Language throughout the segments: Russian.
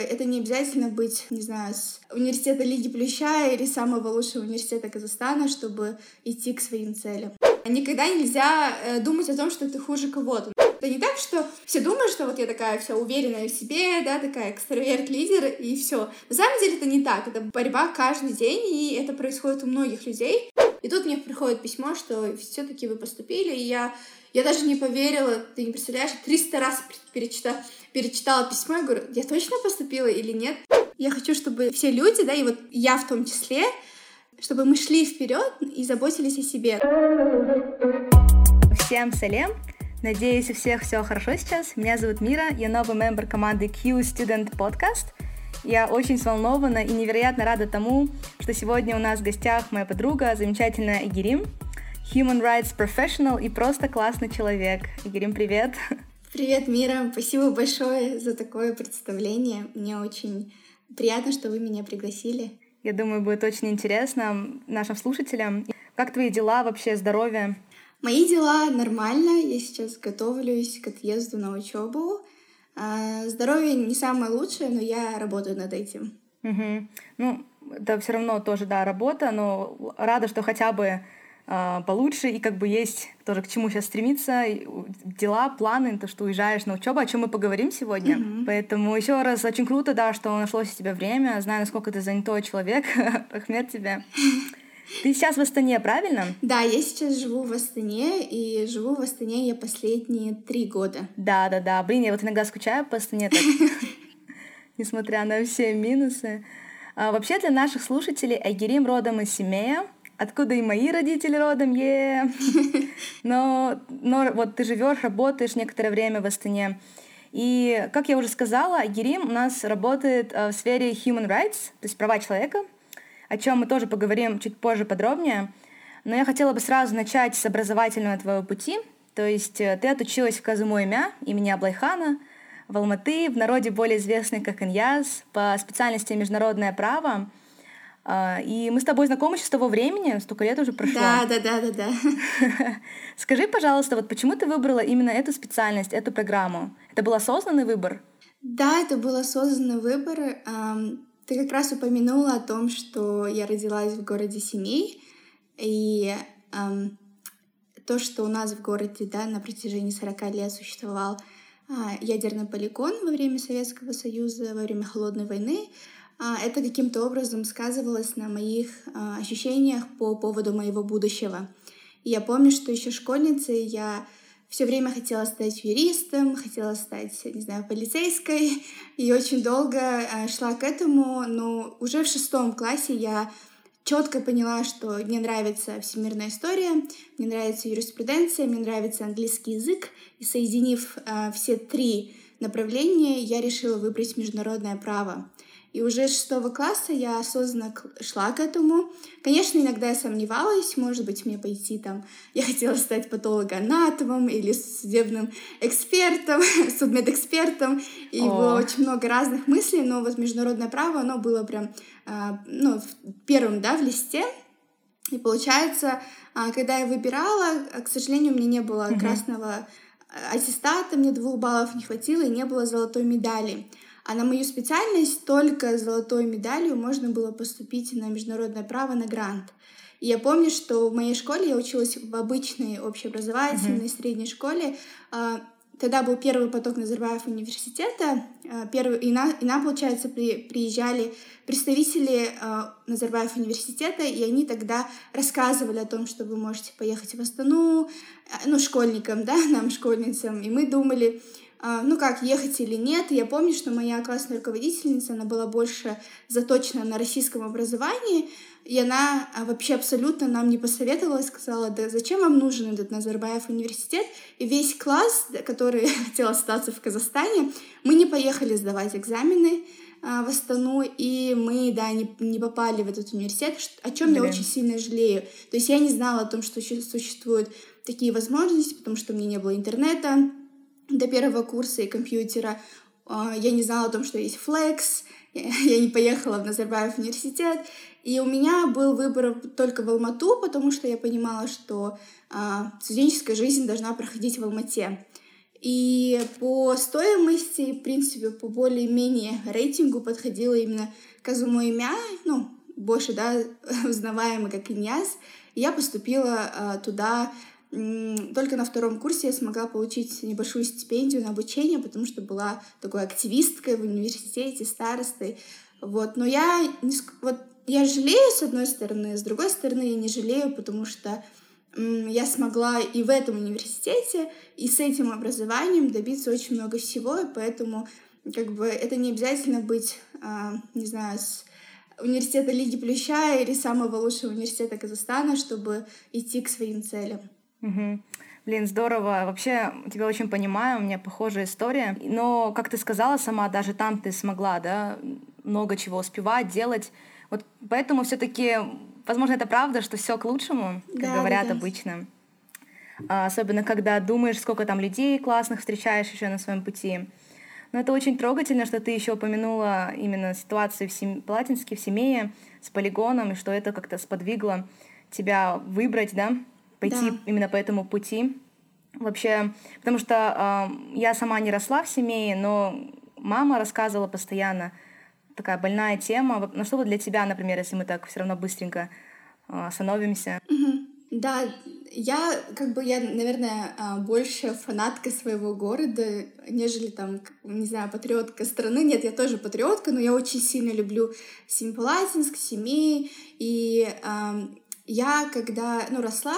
Это не обязательно быть, не знаю, с университета Лиги Плюща или самого лучшего университета Казахстана, чтобы идти к своим целям. Никогда нельзя э, думать о том, что ты хуже кого-то. Это не так, что все думают, что вот я такая вся уверенная в себе, да, такая экстраверт-лидер, и все. На самом деле это не так. Это борьба каждый день, и это происходит у многих людей. И тут мне приходит письмо, что все-таки вы поступили, и я, я даже не поверила, ты не представляешь, 300 раз перечитала, перечитала письмо и говорю, я точно поступила или нет? Я хочу, чтобы все люди, да, и вот я в том числе, чтобы мы шли вперед и заботились о себе. Всем салем! Надеюсь, у всех все хорошо сейчас. Меня зовут Мира, я новый мембер команды Q Student Podcast. Я очень взволнована и невероятно рада тому, что сегодня у нас в гостях моя подруга, замечательная Игерим, Human Rights Professional и просто классный человек. Игерим, привет! Привет, Мира! Спасибо большое за такое представление. Мне очень приятно, что вы меня пригласили. Я думаю, будет очень интересно нашим слушателям. Как твои дела, вообще здоровье? Мои дела нормально. Я сейчас готовлюсь к отъезду на учебу. А, здоровье не самое лучшее, но я работаю над этим. Угу. Ну, это все равно тоже, да, работа, но рада, что хотя бы получше, и как бы есть тоже к чему сейчас стремиться, дела, планы, то, что уезжаешь на учебу, о чем мы поговорим сегодня. Mm-hmm. Поэтому еще раз очень круто, да, что нашлось у тебя время. Знаю, насколько ты занятой человек. Ахмед тебе. Ты сейчас в Астане, правильно? Да, я сейчас живу в Астане, и живу в Астане я последние три года. Да, да, да. Блин, я вот иногда скучаю по Астане, несмотря на все минусы. А, вообще для наших слушателей Айгерим родом из Семея, откуда и мои родители родом, е. Но, но вот ты живешь, работаешь некоторое время в Астане. И, как я уже сказала, Айгерим у нас работает э, в сфере human rights, то есть права человека, о чем мы тоже поговорим чуть позже подробнее. Но я хотела бы сразу начать с образовательного твоего пути. То есть э, ты отучилась в Казуму имя имени Аблайхана, в Алматы, в народе более известный как Иньяз, по специальности международное право. А, и мы с тобой знакомы еще с того времени, столько лет уже прошло. Да, да, да, да, да. Скажи, пожалуйста, вот почему ты выбрала именно эту специальность, эту программу? Это был осознанный выбор? Да, это был осознанный выбор. Ты как раз упомянула о том, что я родилась в городе Семей, и то, что у нас в городе да, на протяжении 40 лет существовал э, ядерный полигон во время Советского Союза, во время Холодной войны, это каким-то образом сказывалось на моих э, ощущениях по поводу моего будущего. Я помню, что еще школьницей я все время хотела стать юристом, хотела стать, не знаю, полицейской, и очень долго э, шла к этому, но уже в шестом классе я четко поняла, что мне нравится всемирная история, мне нравится юриспруденция, мне нравится английский язык, и соединив все три направления, я решила выбрать международное право. И уже с шестого класса я осознанно шла к этому. Конечно, иногда я сомневалась, может быть, мне пойти там... Я хотела стать патологоанатомом или судебным экспертом, судмедэкспертом. И О. было очень много разных мыслей, но вот международное право, оно было прям, а, ну, первым, да, в листе. И получается, а, когда я выбирала, к сожалению, у меня не было красного а, аттестата, мне двух баллов не хватило, и не было золотой медали. А на мою специальность только золотой медалью можно было поступить на международное право на грант. И я помню, что в моей школе я училась в обычной общеобразовательной uh-huh. средней школе. А, тогда был первый поток Назарбаев университета. А, первый, и, на, и нам, получается, при, приезжали представители а, Назарбаев университета, и они тогда рассказывали о том, что вы можете поехать в Астану, ну, школьникам, да, нам, школьницам. И мы думали, ну как, ехать или нет. Я помню, что моя классная руководительница, она была больше заточена на российском образовании, и она а, вообще абсолютно нам не посоветовала, сказала, да зачем вам нужен этот Назарбаев университет? И весь класс, который хотел остаться в Казахстане, мы не поехали сдавать экзамены а, в Астану, и мы, да, не, не попали в этот университет, о чем я очень сильно жалею. То есть я не знала о том, что существуют такие возможности, потому что у меня не было интернета, до первого курса и компьютера. А, я не знала о том, что есть Flex, я не поехала в Назарбаев университет, и у меня был выбор только в Алмату, потому что я понимала, что а, студенческая жизнь должна проходить в Алмате. И по стоимости, в принципе, по более-менее рейтингу подходила именно Казумо имя, ну, больше, да, узнаваемый как Иньяс. И я поступила э, туда только на втором курсе я смогла получить небольшую стипендию на обучение, потому что была такой активисткой в университете, старостой. Вот. Но я, не, вот, я жалею, с одной стороны, с другой стороны, я не жалею, потому что я смогла и в этом университете, и с этим образованием добиться очень много всего, и поэтому как бы это не обязательно быть, а, не знаю, с университета Лиги Плюща или самого лучшего университета Казахстана, чтобы идти к своим целям. Угу. Блин, здорово. Вообще, тебя очень понимаю, у меня похожая история. Но, как ты сказала сама, даже там ты смогла, да, много чего успевать, делать. Вот поэтому все таки возможно, это правда, что все к лучшему, как да, говорят да, обычно. А, особенно, когда думаешь, сколько там людей классных встречаешь еще на своем пути. Но это очень трогательно, что ты еще упомянула именно ситуацию в Сем... Платинске, в Семее, с полигоном, и что это как-то сподвигло тебя выбрать, да, пойти да. именно по этому пути. Вообще, потому что э, я сама не росла в Семее, но мама рассказывала постоянно, такая больная тема. Ну что вот для тебя, например, если мы так все равно быстренько э, остановимся? Угу. Да, я как бы я, наверное, а, больше фанатка своего города, нежели там, не знаю, патриотка страны. Нет, я тоже патриотка, но я очень сильно люблю Семипалатинск, Семей и я, когда ну, росла,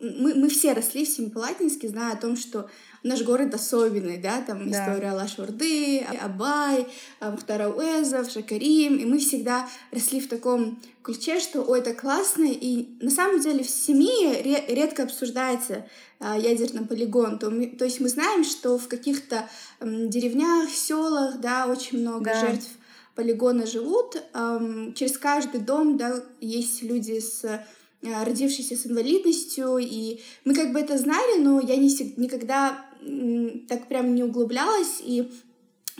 мы, мы все росли в Семипалатинске, зная о том, что наш город особенный, да, там да. история Алаш-Орды, Абай, Мухтар Ауэзов, Шакарим, и мы всегда росли в таком ключе, что ой, это классно, и на самом деле в семье редко обсуждается а, ядерный полигон, то, мы, то есть мы знаем, что в каких-то деревнях, селах, да, очень много да. жертв полигона живут. Через каждый дом да, есть люди с э, родившиеся с инвалидностью, и мы как бы это знали, но я не, никогда так прям не углублялась, и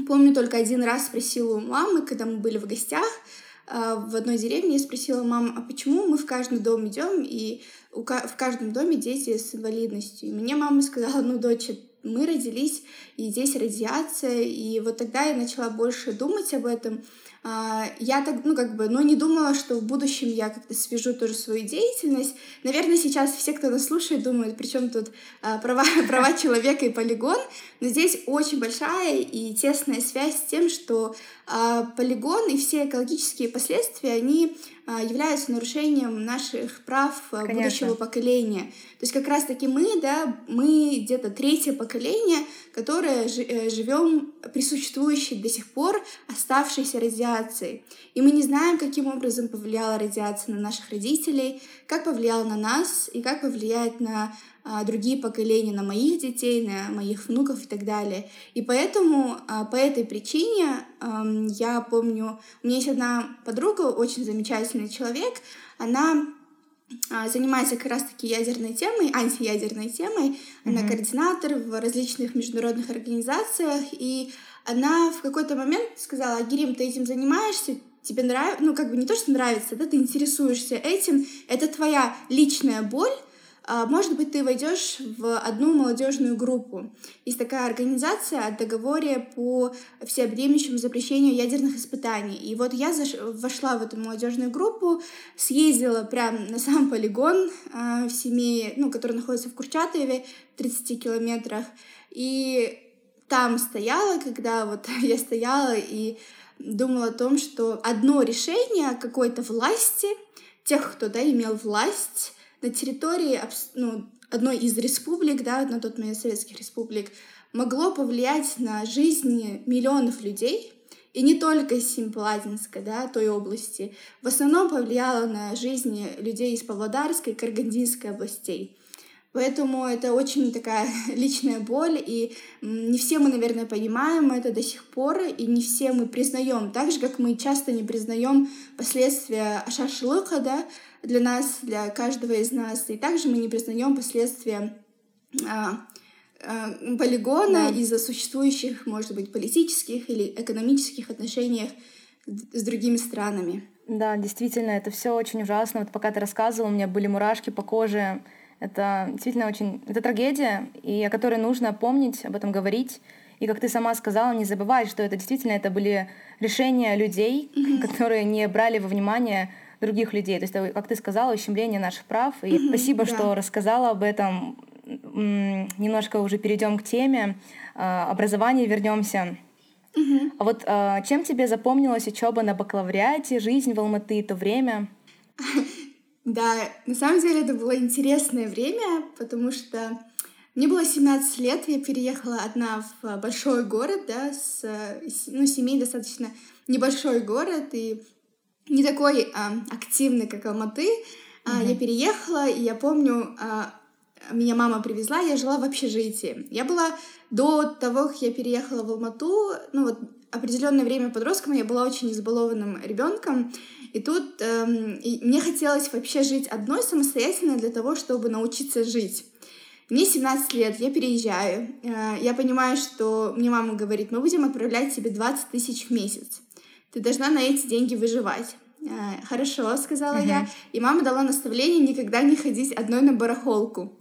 помню только один раз спросила у мамы, когда мы были в гостях, э, в одной деревне я спросила маму, а почему мы в каждый дом идем, и в каждом доме дети с инвалидностью. И мне мама сказала, ну, дочь, мы родились, и здесь радиация, и вот тогда я начала больше думать об этом. А, я так, ну, как бы, ну, не думала, что в будущем я как-то свяжу тоже свою деятельность. Наверное, сейчас все, кто нас слушает, думают, при чем тут а, права, права человека и полигон, но здесь очень большая и тесная связь с тем, что а, полигон и все экологические последствия, они являются нарушением наших прав а, Конечно. будущего поколения. То есть как раз-таки мы, да, мы где-то третье поколение, которое э, живем при существующей до сих пор оставшейся радиации. И мы не знаем, каким образом повлияла радиация на наших родителей, как повлияла на нас и как повлияет на а, другие поколения, на моих детей, на моих внуков и так далее. И поэтому а, по этой причине я помню, у меня есть одна подруга, очень замечательный человек, она а, занимается как раз-таки ядерной темой, антиядерной темой. Mm-hmm. Она координатор в различных международных организациях, и она в какой-то момент сказала, Гирим, ты этим занимаешься, тебе нравится, ну как бы не то, что нравится, да, ты интересуешься этим, это твоя личная боль, а, может быть, ты войдешь в одну молодежную группу. Есть такая организация о договоре по всеобъемлющему запрещению ядерных испытаний. И вот я вошла в эту молодежную группу, съездила прямо на сам полигон э, в семье, ну, который находится в Курчатове, 30 километрах. И там стояла, когда вот я стояла и думала о том, что одно решение какой-то власти, тех, кто да, имел власть, на территории ну, одной из республик, да, на тот момент советских республик, могло повлиять на жизни миллионов людей, и не только из Семипаладинска, да, той области, в основном повлияло на жизни людей из Павлодарской и Каргандинской областей. Поэтому это очень такая личная боль, и не все мы, наверное, понимаем это до сих пор, и не все мы признаем, так же, как мы часто не признаем последствия ашашлыка, да, для нас, для каждого из нас. И также мы не признаем последствия а, а, полигона да. из-за существующих, может быть, политических или экономических отношений с другими странами. Да, действительно, это все очень ужасно. Вот пока ты рассказывал, у меня были мурашки по коже. Это действительно очень... Это трагедия, и о которой нужно помнить, об этом говорить. И как ты сама сказала, не забывать, что это действительно это были решения людей, mm-hmm. которые не брали во внимание других людей. То есть, как ты сказала, ущемление наших прав. И mm-hmm, спасибо, да. что рассказала об этом. Немножко уже перейдем к теме а, образования, вернемся. Mm-hmm. А вот а, чем тебе запомнилась учеба на бакалавриате, жизнь в Алматы, то время? Да, на самом деле это было интересное время, потому что мне было 17 лет, я переехала одна в большой город, да, с, ну, семей достаточно небольшой город, и не такой а, активный, как Алматы. А, mm-hmm. Я переехала, и я помню, а, меня мама привезла, я жила в общежитии. Я была до того, как я переехала в Алмату, ну вот определенное время подростком, я была очень избалованным ребенком, и тут эм, и мне хотелось вообще жить одной самостоятельно для того, чтобы научиться жить. Мне 17 лет, я переезжаю. Э, я понимаю, что мне мама говорит, мы будем отправлять тебе 20 тысяч в месяц ты должна на эти деньги выживать. «Э, хорошо, сказала uh-huh. я. И мама дала наставление никогда не ходить одной на барахолку.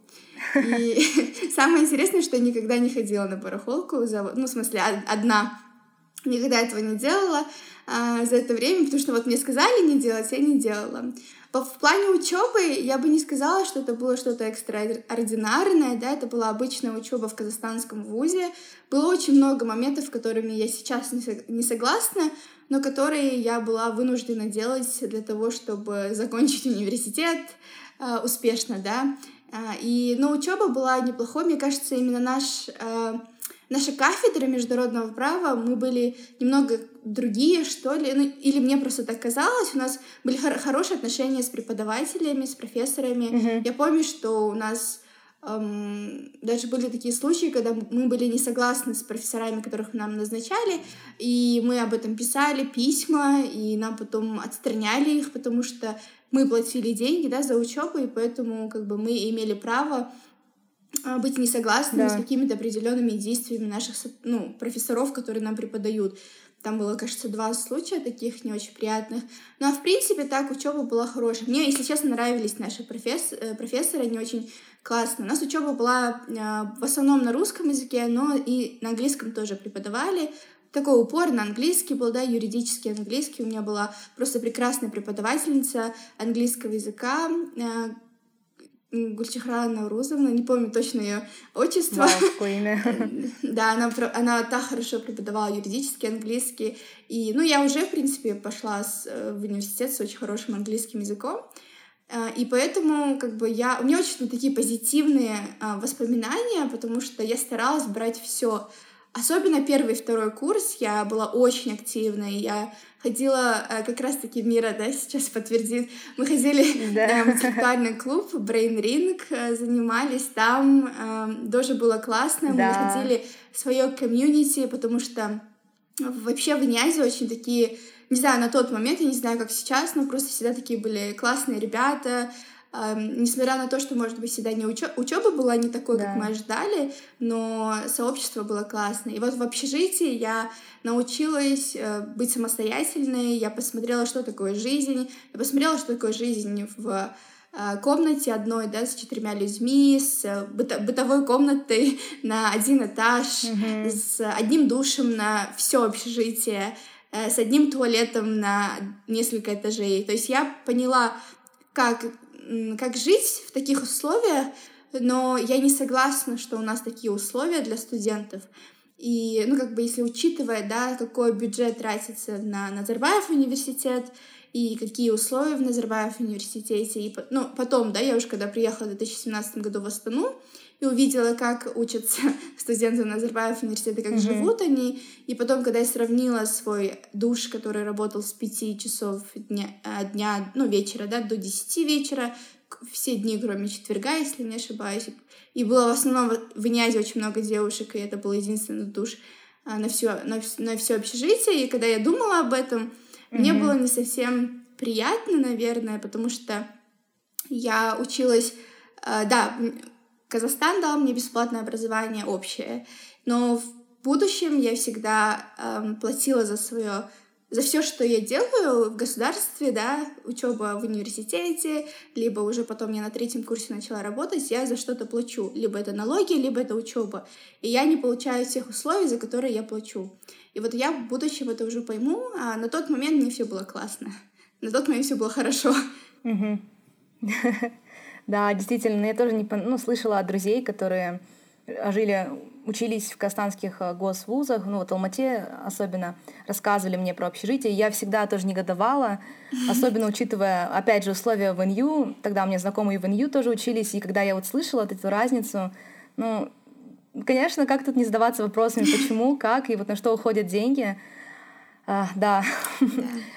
И самое интересное, что я никогда не ходила на барахолку, ну, в смысле, одна. Никогда этого не делала а, за это время, потому что вот мне сказали не делать, я не делала. В плане учебы я бы не сказала, что это было что-то экстраординарное, да, это была обычная учеба в казахстанском вузе. Было очень много моментов, которыми я сейчас не согласна, но которые я была вынуждена делать для того, чтобы закончить университет э, успешно, да. Э, и, но учеба была неплохой, мне кажется, именно наш э, наша кафедра международного права, мы были немного другие, что ли, ну, или мне просто так казалось, у нас были хор- хорошие отношения с преподавателями, с профессорами. Mm-hmm. Я помню, что у нас эм, даже были такие случаи, когда мы были не согласны с профессорами, которых нам назначали, и мы об этом писали письма, и нам потом отстраняли их, потому что мы платили деньги, да, за учебу, и поэтому как бы мы имели право быть не согласными да. с какими-то определенными действиями наших ну, профессоров, которые нам преподают. Там было, кажется, два случая таких не очень приятных. Ну, а в принципе, так, учеба была хорошая. Мне, если честно, нравились наши професс... Э, профессоры, они очень классные. У нас учеба была э, в основном на русском языке, но и на английском тоже преподавали. Такой упор на английский был, да, юридический английский. У меня была просто прекрасная преподавательница английского языка, э, Гульчихра Наурузовна, не помню точно ее отчество. Да, она, она так хорошо преподавала юридический, английский. И, ну, я уже, в принципе, пошла с, э, в университет с очень хорошим английским языком. Э, и поэтому, как бы, я... У меня очень такие позитивные а, воспоминания, потому что я старалась брать все Особенно первый и второй курс я была очень активной. Я ходила э, как раз-таки Мира, да, сейчас подтвердит. Мы ходили да. в интеллектуальный клуб Brain Ring, э, занимались там. Э, тоже было классно. Да. Мы находили свое комьюнити, потому что вообще в Нязе очень такие не знаю, на тот момент, я не знаю, как сейчас, но просто всегда такие были классные ребята, несмотря на то, что, может быть, всегда не учё... учеба была не такой, да. как мы ожидали, но сообщество было классное. И вот в общежитии я научилась э, быть самостоятельной, я посмотрела, что такое жизнь, я посмотрела, что такое жизнь в э, комнате одной, да, с четырьмя людьми, с э, быто бытовой комнатой на один этаж, mm-hmm. с одним душем на все общежитие, с одним туалетом на несколько этажей. То есть я поняла, как как жить в таких условиях, но я не согласна, что у нас такие условия для студентов. И, ну, как бы, если учитывая, да, какой бюджет тратится на Назарбаев университет и какие условия в Назарбаев университете, и, ну, потом, да, я уже когда приехала в 2017 году в Астану, и увидела, как учатся студенты Назарбаев университета, как mm-hmm. живут они. И потом, когда я сравнила свой душ, который работал с 5 часов дня, э, дня ну, вечера, да, до 10 вечера, все дни, кроме четверга, если не ошибаюсь. И было в основном в Нязе очень много девушек, и это был единственный душ э, на все, на, на все общежитие. И когда я думала об этом, mm-hmm. мне было не совсем приятно, наверное, потому что я училась, э, да, Казахстан дал мне бесплатное образование общее, но в будущем я всегда эм, платила за свое за все, что я делаю в государстве, да, учеба в университете, либо уже потом я на третьем курсе начала работать, я за что-то плачу. Либо это налоги, либо это учеба. И я не получаю тех условий, за которые я плачу. И вот я в будущем это уже пойму, а на тот момент мне все было классно. На тот момент все было хорошо. Да, действительно, я тоже не, ну, слышала от друзей, которые жили учились в казахстанских э, госвузах, ну вот в Алмате особенно, рассказывали мне про общежитие, я всегда тоже негодовала, особенно учитывая, опять же, условия в НЮ, тогда у меня знакомые в НЮ тоже учились, и когда я вот слышала вот эту разницу, ну, конечно, как тут не задаваться вопросами, почему, как и вот на что уходят деньги, а, да.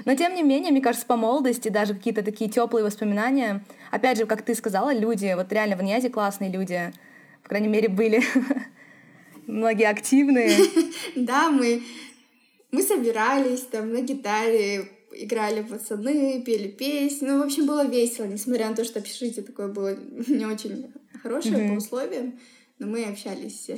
Но тем не менее, мне кажется, по молодости даже какие-то такие теплые воспоминания. Опять же, как ты сказала, люди, вот реально в Ньязе классные люди, по крайней мере, были. многие активные. Да, мы, мы собирались там на гитаре, играли пацаны, пели песни. Ну, в общем, было весело, несмотря на то, что общежитие такое было не очень хорошее по условиям но мы общались.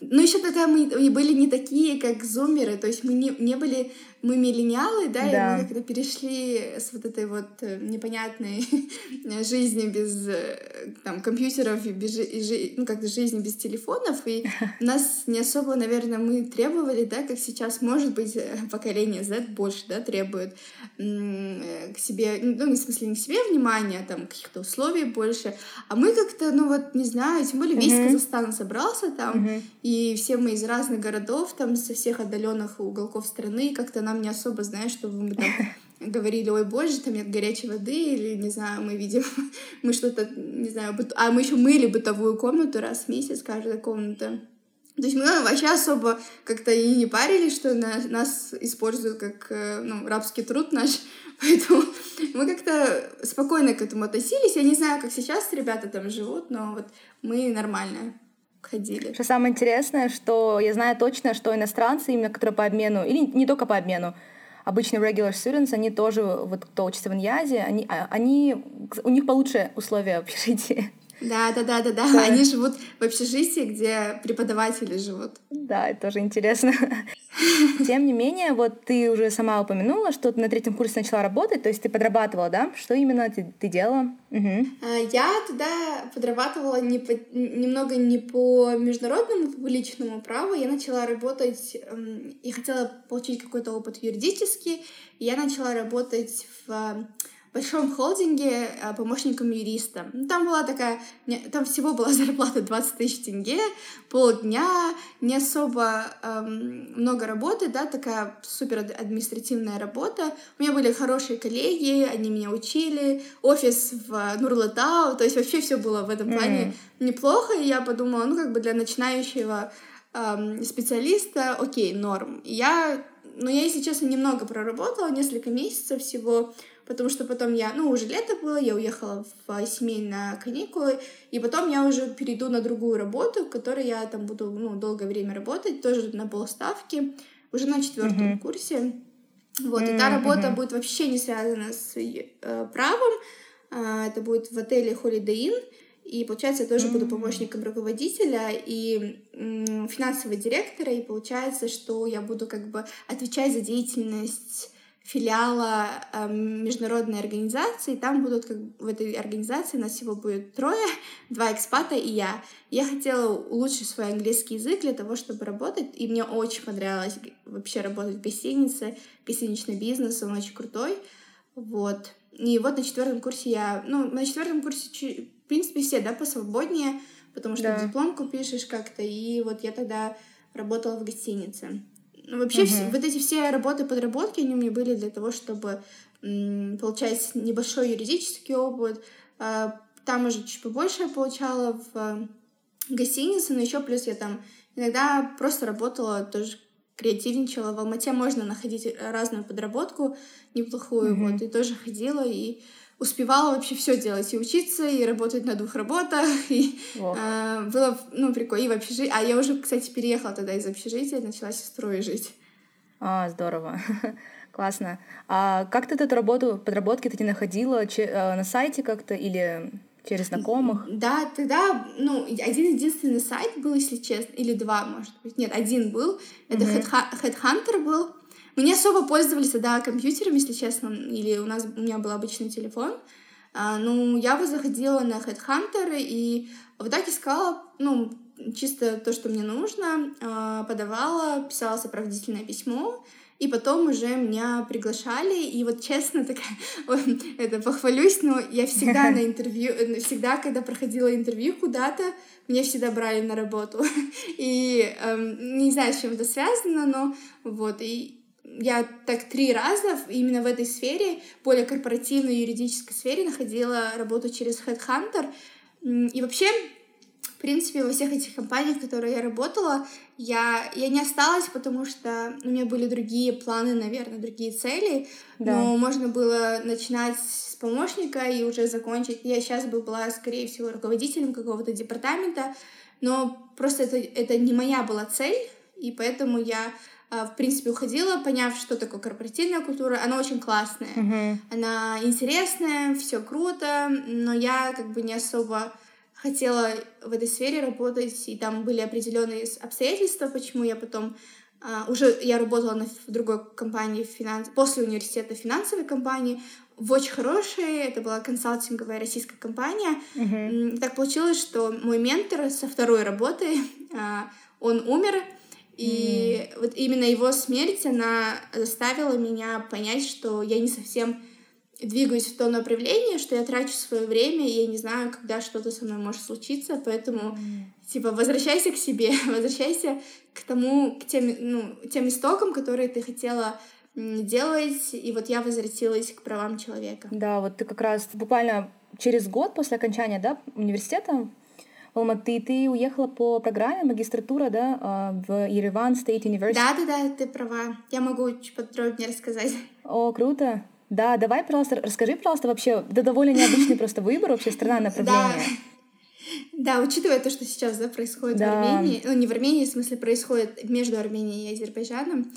Ну, еще тогда мы были не такие, как зумеры, то есть мы не, не были, мы миллениалы, да, да, и мы как-то перешли с вот этой вот э, непонятной жизни без э, там, компьютеров и без, и, ну, как-то жизни без телефонов, и нас не особо, наверное, мы требовали, да, как сейчас, может быть, э, поколение Z больше, да, требует к себе, ну, в смысле, не к себе внимания, а там, каких-то условий больше, а мы как-то, ну, вот, не знаю, тем более весь Казахстан он собрался там, mm-hmm. и все мы из разных городов, там, со всех отдаленных уголков страны, как-то нам не особо, знаешь, чтобы мы там говорили, ой, боже, там нет горячей воды, или, не знаю, мы видим, мы что-то, не знаю, быт... а мы еще мыли бытовую комнату раз в месяц, каждая комната. То есть мы вообще особо как-то и не парились, что нас, нас используют как э, ну, рабский труд наш, поэтому мы как-то спокойно к этому относились. Я не знаю, как сейчас ребята там живут, но вот мы нормально ходили. Что самое интересное, что я знаю точно, что иностранцы, именно которые по обмену, или не только по обмену, обычные regular students, они тоже, вот кто учится в Иньязе, они, а, они, у них получше условия в общежитии. Да, да, да, да, да. Они живут в общежитии, где преподаватели живут. Да, это тоже интересно. Тем не менее, вот ты уже сама упомянула, что ты на третьем курсе начала работать, то есть ты подрабатывала, да? Что именно ты, ты делала? Угу. Я туда подрабатывала не по, немного не по международному, по личному праву. Я начала работать, я хотела получить какой-то опыт юридический, и я начала работать в большом холдинге э, помощником юриста. Ну, там была такая, там всего была зарплата 20 тысяч тенге, полдня, не особо эм, много работы, да, такая супер административная работа. У меня были хорошие коллеги, они меня учили, офис в Нурлатау, то есть вообще все было в этом плане mm. неплохо, и я подумала, ну, как бы для начинающего эм, специалиста, окей, норм. я, ну, я, если честно, немного проработала, несколько месяцев всего, потому что потом я, ну, уже лето было, я уехала в семей на каникулы, и потом я уже перейду на другую работу, в которой я там буду, ну, долгое время работать, тоже на полставки, уже на четвертом mm-hmm. курсе. Вот, mm-hmm. и та работа будет вообще не связана с э, правом, э, это будет в отеле Holiday Inn, и, получается, я тоже mm-hmm. буду помощником руководителя и м, финансового директора, и получается, что я буду как бы отвечать за деятельность филиала э, международной организации. Там будут, как в этой организации, нас всего будет трое, два экспата и я. Я хотела улучшить свой английский язык для того, чтобы работать, и мне очень понравилось вообще работать в гостинице, гостиничный бизнес, он очень крутой. Вот. И вот на четвертом курсе я... Ну, на четвертом курсе, в принципе, все, да, посвободнее, потому что да. дипломку пишешь как-то, и вот я тогда работала в гостинице. Ну, вообще, uh-huh. все, вот эти все работы подработки, они у меня были для того, чтобы м, получать небольшой юридический опыт. А, там уже чуть побольше я получала в а, гостинице, но еще плюс я там иногда просто работала, тоже креативничала. В Алмате можно находить разную подработку неплохую, uh-huh. вот, и тоже ходила, и успевала вообще все делать, и учиться, и работать на двух работах, и э, было, ну, прикольно, и в общежитии. А я уже, кстати, переехала тогда из общежития, начала с сестрой жить. А, здорово. Классно. А как ты эту работу, подработки ты не находила? Че, э, на сайте как-то или через знакомых? Да, тогда, ну, один единственный сайт был, если честно, или два, может быть. Нет, один был. Это mm-hmm. Headhunter был. Мы не особо пользовались тогда компьютером, если честно, или у нас у меня был обычный телефон. А, ну, я бы заходила на Headhunter и вот так искала, ну, чисто то, что мне нужно, а, подавала, писала сопроводительное письмо, и потом уже меня приглашали, и вот честно такая, это похвалюсь, но я всегда на интервью, э, всегда, когда проходила интервью куда-то, меня всегда брали на работу. И эм, не знаю, с чем это связано, но вот, и я так три раза именно в этой сфере, более корпоративной юридической сфере, находила работу через Headhunter. И вообще, в принципе, во всех этих компаниях, в которых я работала, я, я не осталась, потому что у меня были другие планы, наверное, другие цели. Да. Но можно было начинать с помощника и уже закончить. Я сейчас бы была, скорее всего, руководителем какого-то департамента, но просто это, это не моя была цель, и поэтому я в принципе, уходила, поняв, что такое корпоративная культура. Она очень классная, uh-huh. она интересная, все круто, но я как бы не особо хотела в этой сфере работать, и там были определенные обстоятельства, почему я потом Uh, уже я работала на, в другой компании финанс... после университета финансовой компании, в очень хорошей, это была консалтинговая российская компания. Uh-huh. Так получилось, что мой ментор со второй работы, uh, он умер, и mm. вот именно его смерть, она заставила меня понять, что я не совсем двигаюсь в то направление, что я трачу свое время, и я не знаю, когда что-то со мной может случиться, поэтому, mm. типа, возвращайся к себе, возвращайся к тому, к тем, ну, тем истокам, которые ты хотела делать, и вот я возвратилась к правам человека. Да, вот ты как раз буквально через год после окончания, да, университета в Алматы, ты уехала по программе магистратура, да, а, в Ереван State University. Да, да, да, ты права. Я могу чуть подробнее рассказать. О, круто. Да, давай, пожалуйста, расскажи, пожалуйста, вообще, да довольно необычный просто выбор, вообще страна направления. Да. Да, учитывая то, что сейчас да, происходит да. в Армении, ну не в Армении, в смысле происходит между Арменией и Азербайджаном.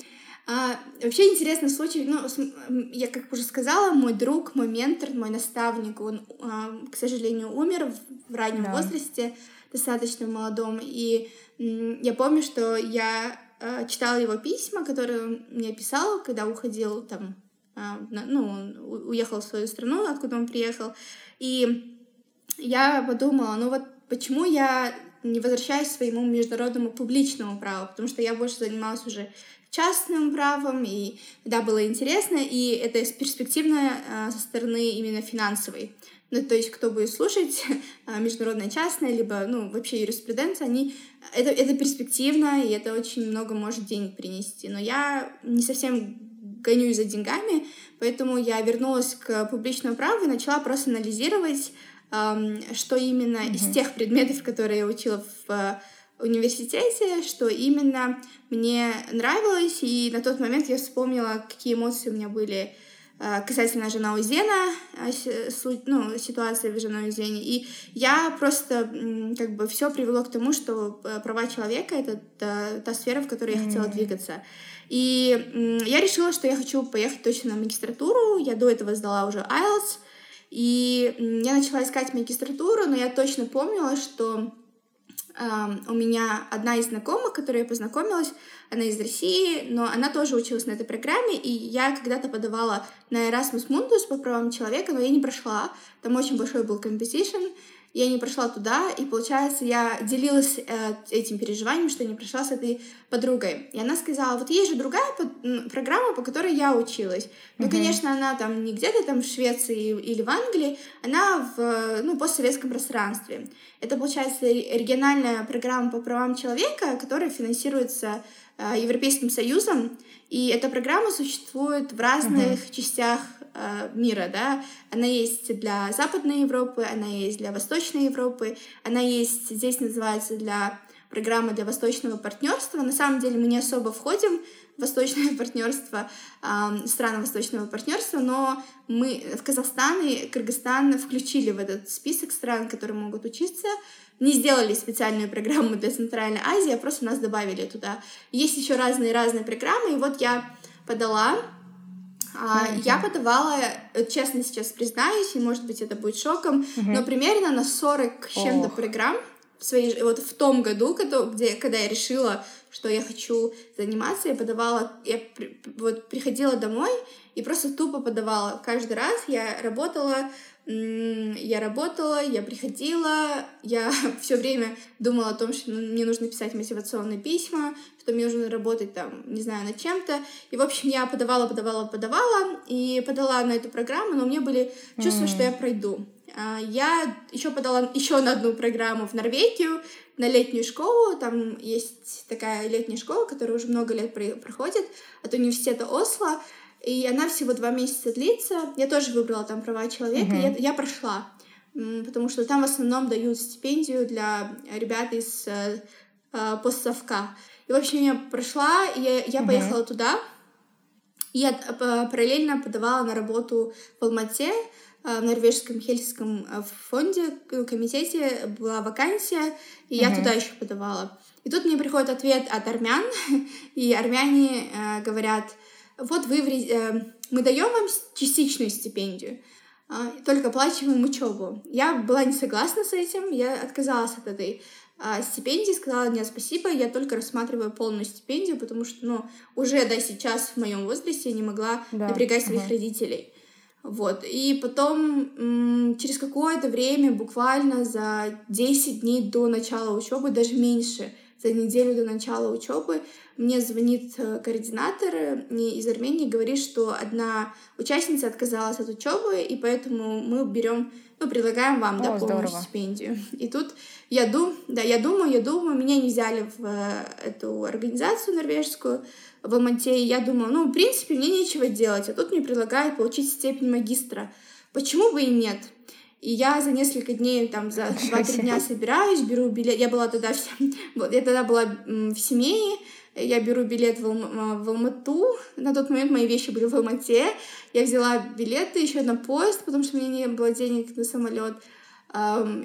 А, вообще интересный случай, ну, я как уже сказала, мой друг, мой ментор, мой наставник, он, а, к сожалению, умер в, в раннем да. возрасте, достаточно молодом, и я помню, что я а, читала его письма, которые он мне писал, когда уходил там а, ну, он уехал в свою страну, откуда он приехал. И я подумала, ну вот почему я не возвращаюсь к своему международному публичному праву, потому что я больше занималась уже частным правом, и да, было интересно, и это перспективно а, со стороны именно финансовой. Ну, то есть, кто будет слушать, а, международное частное, либо, ну, вообще юриспруденция, они, это, это перспективно, и это очень много может денег принести. Но я не совсем гонюсь за деньгами, поэтому я вернулась к публичному праву и начала просто анализировать, что именно mm-hmm. из тех предметов, которые я учила в университете, что именно мне нравилось, и на тот момент я вспомнила, какие эмоции у меня были э, касательно Жанаузена, ну, ситуации в Жанаузене, и я просто как бы все привело к тому, что э, права человека — это та, та сфера, в которой я хотела двигаться. И я решила, что я хочу поехать точно на магистратуру. Я до этого сдала уже IELTS. И я начала искать магистратуру, но я точно помнила, что у меня одна из знакомых, которой я познакомилась, она из России, но она тоже училась на этой программе, и я когда-то подавала на Erasmus Mundus по правам человека, но я не прошла. Там очень большой был competition, я не прошла туда, и получается, я делилась э, этим переживанием, что не прошла с этой подругой. И она сказала, вот есть же другая под, программа, по которой я училась. Ну, mm-hmm. конечно, она там не где-то там в Швеции или в Англии, она в ну, постсоветском пространстве. Это, получается, региональная программа по правам человека, которая финансируется э, Европейским Союзом, и эта программа существует в разных uh-huh. частях э, мира, да. Она есть для Западной Европы, она есть для Восточной Европы, она есть здесь называется для программы для восточного партнерства. На самом деле мы не особо входим в восточное партнерство, э, страны восточного партнерства, но мы в Казахстан и Кыргызстан включили в этот список стран, которые могут учиться не сделали специальную программу для Центральной Азии, а просто нас добавили туда. Есть еще разные-разные программы, и вот я подала mm-hmm. Я подавала, э, честно сейчас признаюсь, и может быть это будет шоком, mm-hmm. но примерно на 40 с чем-то oh. программ в своей, вот в том году, где, когда я решила, что я хочу заниматься, я подавала, я вот приходила домой и просто тупо подавала. Каждый раз я работала, я работала, я приходила, я все время думала о том, что мне нужно писать мотивационные письма, что мне нужно работать там, не знаю, над чем-то. И, в общем, я подавала, подавала, подавала, и подала на эту программу, но у меня были чувства, mm. что я пройду. А, я еще подала еще на одну программу в Норвегию, на летнюю школу. Там есть такая летняя школа, которая уже много лет проходит от университета Осло. И она всего два месяца длится. Я тоже выбрала там права человека. Mm-hmm. Я, я прошла, потому что там в основном дают стипендию для ребят из э, э, постсовка. И, в общем, я прошла, и я, я mm-hmm. поехала туда. И я э, параллельно подавала на работу в Алмате Э, в норвежском Хельсинском э, фонде, э, комитете была вакансия, и я mm-hmm. туда еще подавала. И тут мне приходит ответ от армян, и армяне э, говорят, вот вы, э, мы даем вам частичную стипендию, э, только оплачиваем учебу. Я была не согласна с этим, я отказалась от этой э, стипендии, сказала, нет, спасибо, я только рассматриваю полную стипендию, потому что, ну, уже, да, сейчас в моем возрасте я не могла да. напрягать своих uh-huh. родителей. Вот. И потом через какое-то время, буквально за 10 дней до начала учебы, даже меньше, за неделю до начала учебы, мне звонит э, координатор э, из Армении говорит, что одна участница отказалась от учебы, и поэтому мы берем, ну, предлагаем вам О, да, здорово. стипендию. И тут я думаю, да, я думаю, я думаю, меня не взяли в э, эту организацию норвежскую, в Алмате, и я думала, ну, в принципе, мне нечего делать, а тут мне предлагают получить степень магистра. Почему бы и нет? И я за несколько дней, там, за 2-3 дня собираюсь, беру билет. Я была тогда в, я тогда была в семье, я беру билет в, в Алмату. На тот момент мои вещи были в Алмате. Я взяла билеты еще на поезд, потому что у меня не было денег на самолет.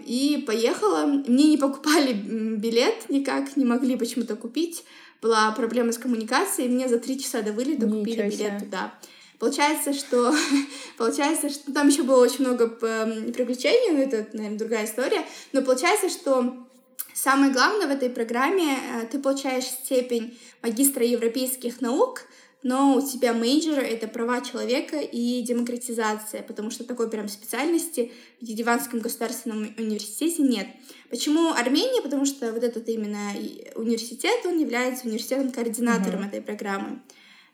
И поехала. Мне не покупали билет никак, не могли почему-то купить была проблема с коммуникацией, мне за три часа до вылета Ничего купили билет себе. туда. Получается, что получается, что там еще было очень много приключений, но это, наверное, другая история. Но получается, что самое главное в этой программе э, ты получаешь степень магистра европейских наук, но у тебя major — это права человека и демократизация, потому что такой прям специальности в Ереванском государственном университете нет. Почему Армения? Потому что вот этот именно университет, он является университетом-координатором uh-huh. этой программы.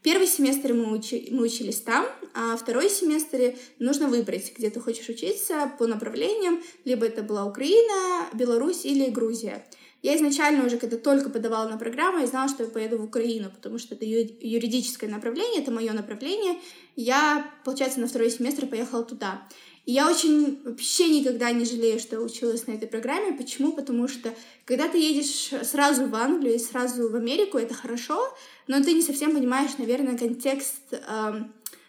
Первый семестр мы, учи, мы учились там, а второй семестр нужно выбрать, где ты хочешь учиться по направлениям, либо это была Украина, Беларусь или Грузия. Я изначально уже, когда только подавала на программу, я знала, что я поеду в Украину, потому что это юридическое направление, это мое направление. Я, получается, на второй семестр поехала туда. И я очень вообще никогда не жалею, что я училась на этой программе. Почему? Потому что когда ты едешь сразу в Англию и сразу в Америку, это хорошо, но ты не совсем понимаешь, наверное, контекст э,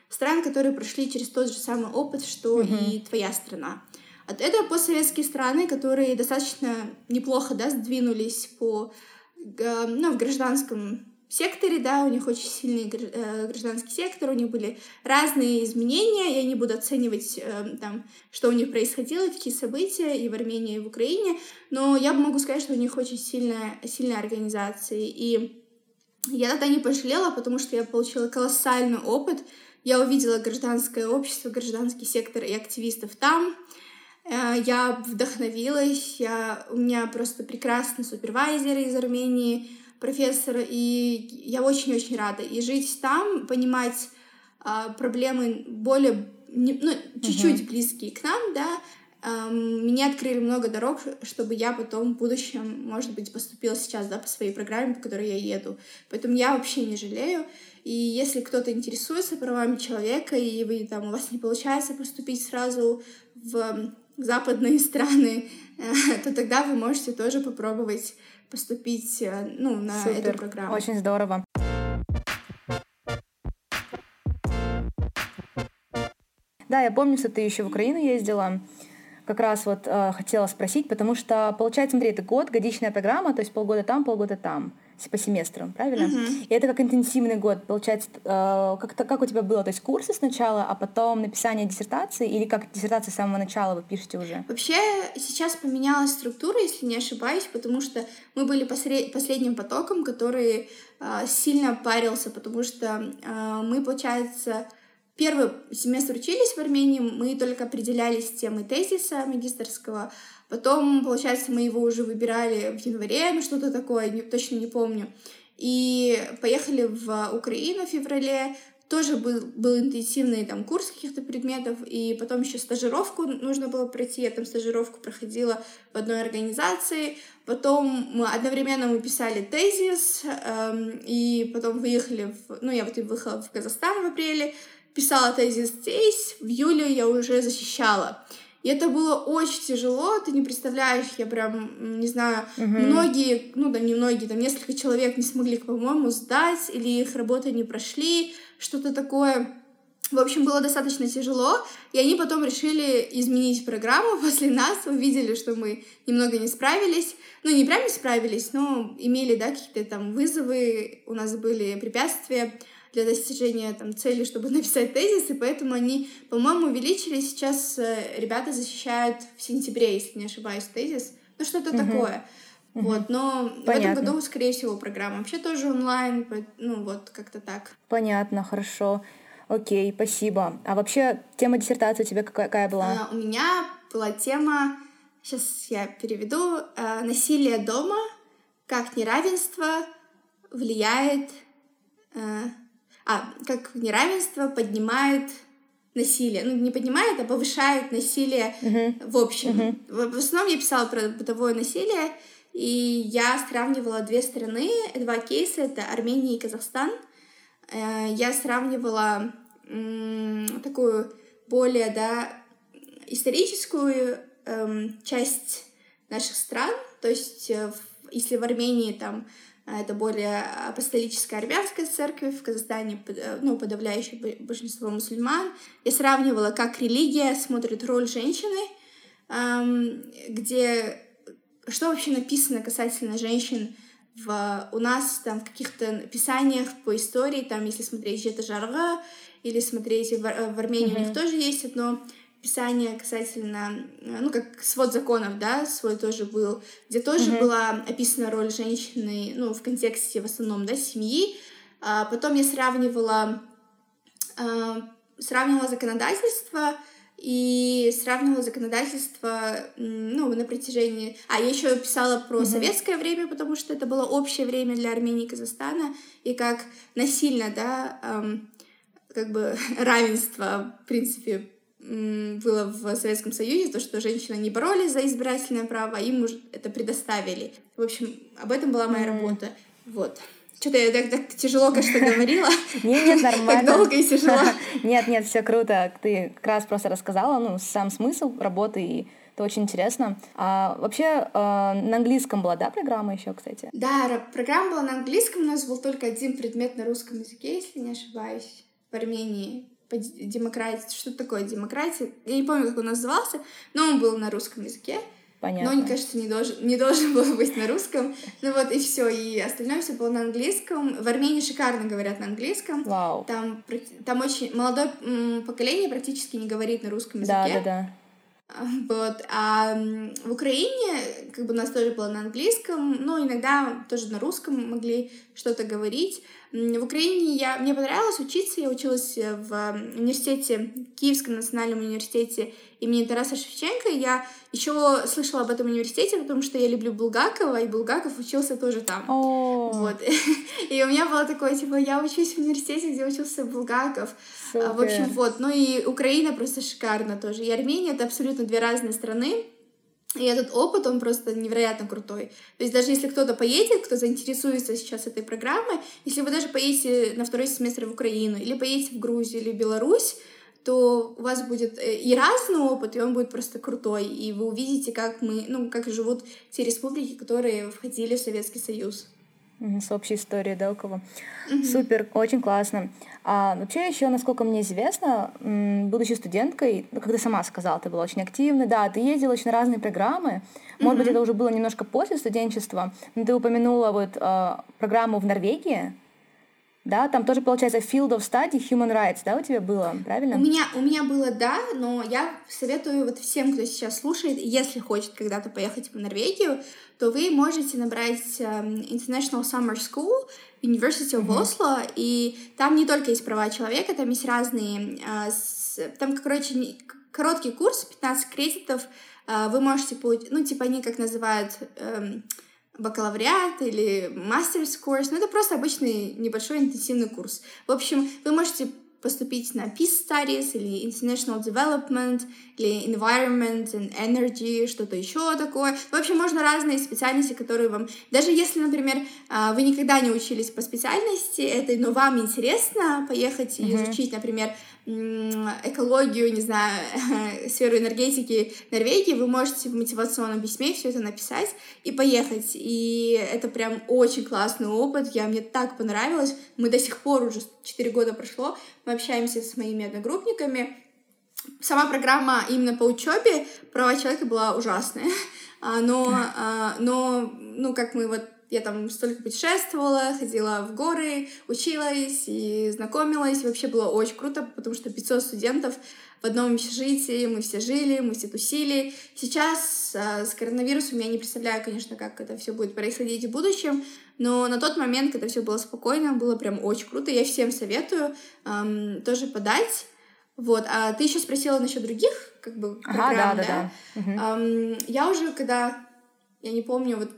стран, которые прошли через тот же самый опыт, что mm-hmm. и твоя страна. Это постсоветские страны, которые достаточно неплохо да, сдвинулись по, ну, в гражданском секторе, да, у них очень сильный э, гражданский сектор, у них были разные изменения, я не буду оценивать э, там, что у них происходило, какие события и в Армении, и в Украине, но я могу сказать, что у них очень сильная, сильная организация, и я тогда не пожалела, потому что я получила колоссальный опыт, я увидела гражданское общество, гражданский сектор и активистов там, Э, я вдохновилась, я, у меня просто прекрасный супервайзер из Армении, профессор, и я очень-очень рада. И жить там, понимать а, проблемы более, не, ну, чуть-чуть uh-huh. близкие к нам, да, Um, мне открыли много дорог, чтобы я потом в будущем, может быть, поступила сейчас, да, по своей программе, по которой я еду. Поэтому я вообще не жалею. И если кто-то интересуется правами человека, и вы там у вас не получается поступить сразу в западные страны, э, то тогда вы можете тоже попробовать поступить э, ну, на Супер. эту программу. Очень здорово. Да, я помню, что ты еще в Украину ездила. Как раз вот э, хотела спросить, потому что, получается, смотри, это год, годичная программа, то есть полгода там, полгода там. По семестру, правильно? Мгм. И это как интенсивный год, получается, э, как, как у тебя было, то есть курсы сначала, а потом написание диссертации, или как диссертация с самого начала вы пишете уже? Вообще сейчас поменялась структура, если не ошибаюсь, потому что мы были посре- последним потоком, который а, сильно парился, потому что а, мы, получается, первый семестр учились в Армении, мы только определялись темой тезиса магистрского, потом, получается, мы его уже выбирали в январе, ну что-то такое, не- точно не помню, и поехали в Украину в феврале, тоже был, был интенсивный там курс каких-то предметов, и потом еще стажировку нужно было пройти, я там стажировку проходила в одной организации, потом мы одновременно мы писали тезис, эм, и потом выехали, в, ну я вот и выехала в Казахстан в апреле, писала тезис здесь, в июле я уже защищала. И это было очень тяжело, ты не представляешь, я прям, не знаю, многие, ну да, не многие, там несколько человек не смогли, по-моему, сдать, или их работы не прошли, что-то такое. В общем, было достаточно тяжело, и они потом решили изменить программу после нас, увидели, что мы немного не справились. Ну, не прям не справились, но имели, да, какие-то там вызовы, у нас были препятствия для достижения там цели, чтобы написать тезис, и поэтому они, по-моему, увеличили. Сейчас э, ребята защищают в сентябре, если не ошибаюсь, тезис. Ну, что-то такое. Вот, но в Понятно. этом году, скорее всего, программа вообще тоже онлайн, ну, вот, как-то так. Понятно, хорошо. Окей, спасибо. А вообще тема диссертации у тебя какая, какая была? А, У меня была тема, сейчас я переведу, э, насилие дома, как неравенство влияет, э, а, как неравенство поднимает насилие. Ну, не поднимает, а повышает насилие в общем. В, в основном я писала про бытовое насилие, и я сравнивала две страны, два кейса, это Армения и Казахстан. Э, Я сравнивала м, такую более, да, историческую эм, часть наших стран, то есть э, если в Армении там это более апостолическая армянская церковь, в Казахстане э, ну, подавляющее бо- большинство мусульман. Я сравнивала, как религия смотрит роль женщины, где что вообще написано касательно женщин в, у нас там в каких-то писаниях по истории, там если смотреть Жета Жарга или смотреть в, Ар- в Армении у них тоже есть одно писание касательно, э, ну, как свод законов, да, свой тоже был, где тоже была описана роль женщины, ну, в контексте в основном, да, семьи. А потом я сравнивала э, сравнивала законодательство и сравнивала законодательство ну, на протяжении... А, я еще писала про советское время, потому что это было общее время для Армении и Казахстана, и как насильно, да, эм, как бы равенство, в принципе, было в Советском Союзе, то, что женщины не боролись за избирательное право, а им уже это предоставили. В общем, об этом была моя работа. Вот. Что-то я так, так тяжело, конечно, говорила. Нет, нет, нормально. Так долго и тяжело. Нет, нет, все круто. Ты как раз просто рассказала, ну, сам смысл работы, и это очень интересно. А вообще э, на английском была, да, программа еще, кстати? Да, ра- программа была на английском, у нас был только один предмет на русском языке, если не ошибаюсь, в Армении. По демократии, что такое демократия? Я не помню, как он назывался, но он был на русском языке. Понятно. Но он, кажется, не должен, не должен был быть на русском. Ну вот и все, и остальное все было на английском. В Армении шикарно говорят на английском. Вау. Там, там очень молодое поколение практически не говорит на русском языке. Да, да, да. Вот. А в Украине, как бы у нас тоже было на английском, но иногда тоже на русском могли что-то говорить. В Украине я, мне понравилось учиться. Я училась в университете, Киевском национальном университете имени Тараса Шевченко. Я еще слышала об этом университете, потому что я люблю Булгакова, и Булгаков учился тоже там. О, Вот. И у меня было такое, типа, я учусь в университете, где учился Булгаков. А, В общем, Супер. вот. Ну и Украина просто шикарно тоже. И Армения — это абсолютно две разные страны. И этот опыт, он просто невероятно крутой. То есть даже если кто-то поедет, кто заинтересуется сейчас этой программой, если вы даже поедете на второй семестр в Украину, или поедете в Грузию, или Беларусь, то у вас будет э, и разный опыт, и он будет просто крутой, и вы увидите, как мы, ну, как живут те республики, которые входили в Советский Союз. С общей историей, да, у кого? Mm-hmm. Супер, очень классно. А вообще еще, насколько мне известно, будучи студенткой, ну, как ты сама сказала, ты была очень активной, да, ты ездила очень на разные программы. Может mm-hmm. быть, это уже было немножко после студенчества, но ты упомянула вот э, программу в Норвегии, да, там тоже получается Field of Study Human Rights, да, у тебя было, правильно? У меня, у меня было, да, но я советую вот всем, кто сейчас слушает, если хочет когда-то поехать в Норвегию, то вы можете набрать um, International Summer School University of mm-hmm. Oslo, и там не только есть права человека, там есть разные, с, там, короче, короткий курс, 15 кредитов, uh, вы можете получить, ну, типа они как называют... Бакалавриат или мастерс курс, но это просто обычный небольшой интенсивный курс. В общем, вы можете поступить на Peace Studies или International Development или Environment and Energy, что-то еще такое. В общем, можно разные специальности, которые вам... Даже если, например, а, вы никогда не учились по специальности этой, но вам интересно поехать и mm-hmm. изучить, например, экологию, не знаю, сферу энергетики Норвегии, вы можете в мотивационном письме все это написать и поехать. И это прям очень классный опыт, я, мне так понравилось. Мы до сих пор, уже 4 года прошло, мы общаемся с моими одногруппниками. Сама программа именно по учебе права человека была ужасная. А, но, а, но, ну, как мы вот я там столько путешествовала, ходила в горы, училась и знакомилась. И вообще было очень круто, потому что 500 студентов в одном общежитии, мы все жили, мы все тусили. Сейчас э, с коронавирусом я не представляю, конечно, как это все будет происходить в будущем, но на тот момент, когда все было спокойно, было прям очень круто. Я всем советую эм, тоже подать. Вот, а ты еще спросила насчет других, как бы, программ, ага, да, да? да, да. Угу. Эм, я уже, когда, я не помню, вот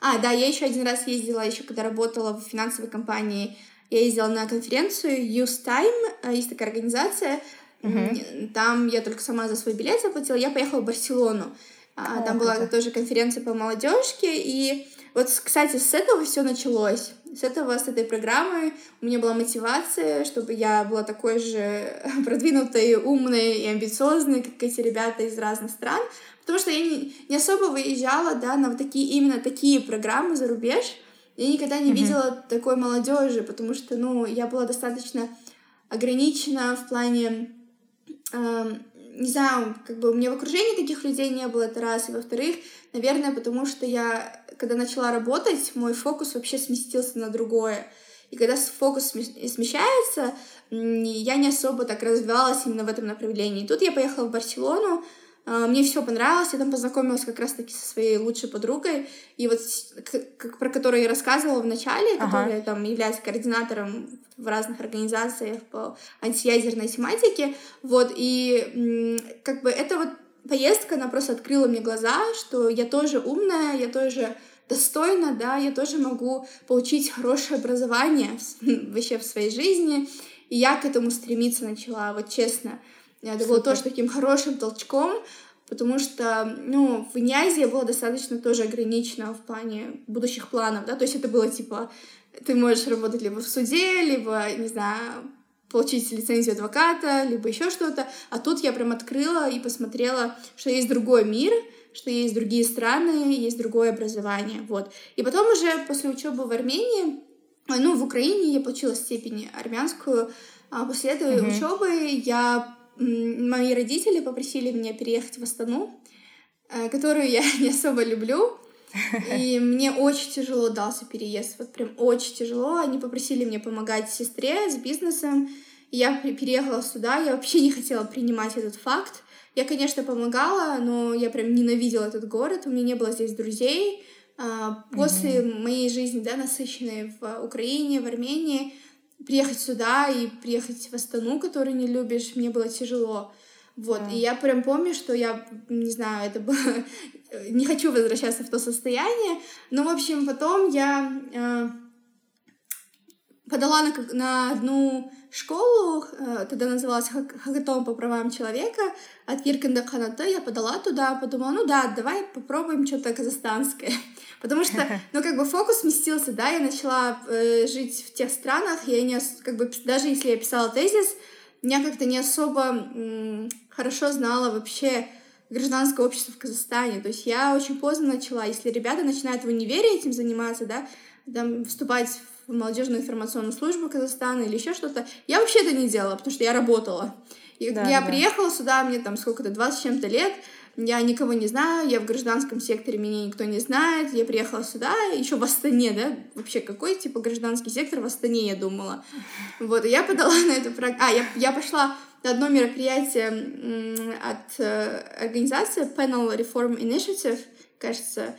а, да, я еще один раз ездила, еще когда работала в финансовой компании, я ездила на конференцию Use Time, э, есть такая организация, uh-huh. там я только сама за свой билет заплатила, я поехала в Барселону. А, там была тоже конференция по молодежке, и вот, кстати, с этого все началось. С этого, с этой программы у меня была мотивация, чтобы я была такой же продвинутой, умной и амбициозной, как эти ребята из разных стран. Потому что я не, не особо выезжала, да, на вот такие, именно такие программы за рубеж. Я никогда не mm-hmm. видела такой молодежи, потому что, ну, я была достаточно ограничена в плане, э, не знаю, как бы у меня в окружении таких людей не было, это раз. И во-вторых, наверное, потому что я, когда начала работать, мой фокус вообще сместился на другое. И когда фокус смещается, я не особо так развивалась именно в этом направлении. И тут я поехала в Барселону, мне все понравилось, я там познакомилась как раз-таки со своей лучшей подругой, и вот как, про которую я рассказывала в начале, ага. которая там является координатором в разных организациях по антиядерной тематике, вот, и как бы это вот поездка, она просто открыла мне глаза, что я тоже умная, я тоже достойна, да, я тоже могу получить хорошее образование вообще в своей жизни, и я к этому стремиться начала, вот честно. Это было тоже таким хорошим толчком, потому что, ну, в Иньязе было достаточно тоже ограничено в плане будущих планов, да, то есть это было типа, ты можешь работать либо в суде, либо, не знаю, получить лицензию адвоката, либо еще что-то, а тут я прям открыла и посмотрела, что есть другой мир, что есть другие страны, есть другое образование, вот. И потом уже после учебы в Армении, ну, в Украине я получила степень армянскую, а после этой mm-hmm. учебы я мои родители попросили меня переехать в Астану, э, которую я не особо люблю. И мне очень тяжело дался переезд, вот прям очень тяжело. Они попросили меня помогать сестре с бизнесом. Я переехала сюда, я вообще не хотела принимать этот факт. Я, конечно, помогала, но я прям ненавидела этот город, у меня не было здесь друзей. А, после mm-hmm. моей жизни, да, насыщенной в Украине, в Армении, приехать сюда и приехать в Астану, которую не любишь, мне было тяжело. Вот, да. и я прям помню, что я, не знаю, это было... не хочу возвращаться в то состояние, но, в общем, потом я э, подала на, на одну школу, э, тогда называлась Хакатон по правам человека, от Киркенда Ханаты, я подала туда, подумала, ну да, давай попробуем что-то казахстанское. Потому что, ну, как бы фокус сместился, да, я начала э, жить в тех странах, я не, как бы, даже если я писала тезис, я как-то не особо м, хорошо знала вообще гражданское общество в Казахстане. То есть я очень поздно начала. Если ребята начинают в универе этим заниматься, да, там, вступать в молодежную информационную службу Казахстана или еще что-то. Я вообще это не делала, потому что я работала. И да, я да. приехала сюда, мне там сколько-то, 20 с чем-то лет, я никого не знаю, я в гражданском секторе, меня никто не знает, я приехала сюда, еще в Астане, да, вообще какой, типа, гражданский сектор в Астане, я думала. Вот, и я подала на эту программу, а, я, я пошла на одно мероприятие от э, организации Panel Reform Initiative, кажется,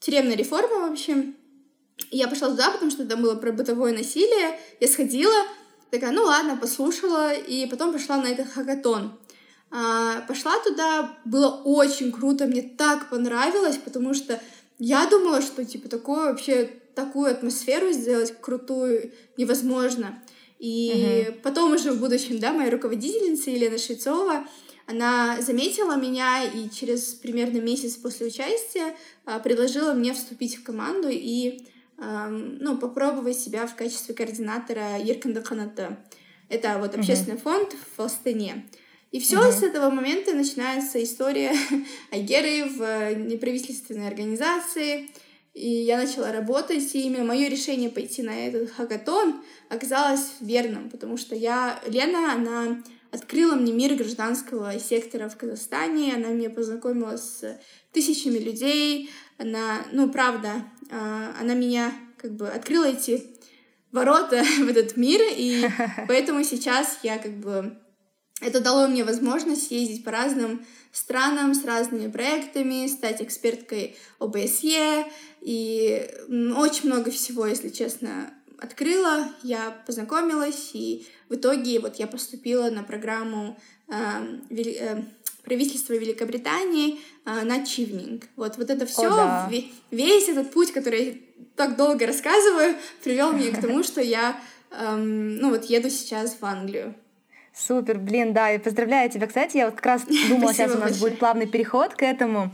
тюремная реформа, в общем. Я пошла туда, потому что там было про бытовое насилие. Я сходила, такая, ну ладно, послушала, и потом пошла на этот хакатон. А, пошла туда, было очень круто, мне так понравилось, потому что я думала, что типа такое вообще такую атмосферу сделать крутую невозможно. И uh-huh. потом уже в будущем, да, моя руководительница Елена Швецова, она заметила меня и через примерно месяц после участия а, предложила мне вступить в команду и ну, попробовать себя в качестве координатора Ерканда Ханата. Это вот общественный uh-huh. фонд в Астане. И все uh-huh. с этого момента начинается история Айгеры в неправительственной организации. И я начала работать, и именно мое решение пойти на этот хакатон оказалось верным, потому что я, Лена, она открыла мне мир гражданского сектора в Казахстане, она меня познакомила с тысячами людей, она, ну, правда, а, она меня как бы открыла эти ворота в этот мир, и поэтому сейчас я как бы это дало мне возможность ездить по разным странам с разными проектами, стать эксперткой ОБСЕ, и очень много всего, если честно, открыла, я познакомилась, и в итоге вот я поступила на программу э, вели, э, правительства Великобритании э, на Чивнинг. Вот, вот это все, да. весь этот путь, который я так долго рассказываю, привел меня к тому, что я, эм, ну вот, еду сейчас в Англию. Супер, блин, да, и поздравляю тебя. Кстати, я вот как раз думала, сейчас у нас будет плавный переход к этому.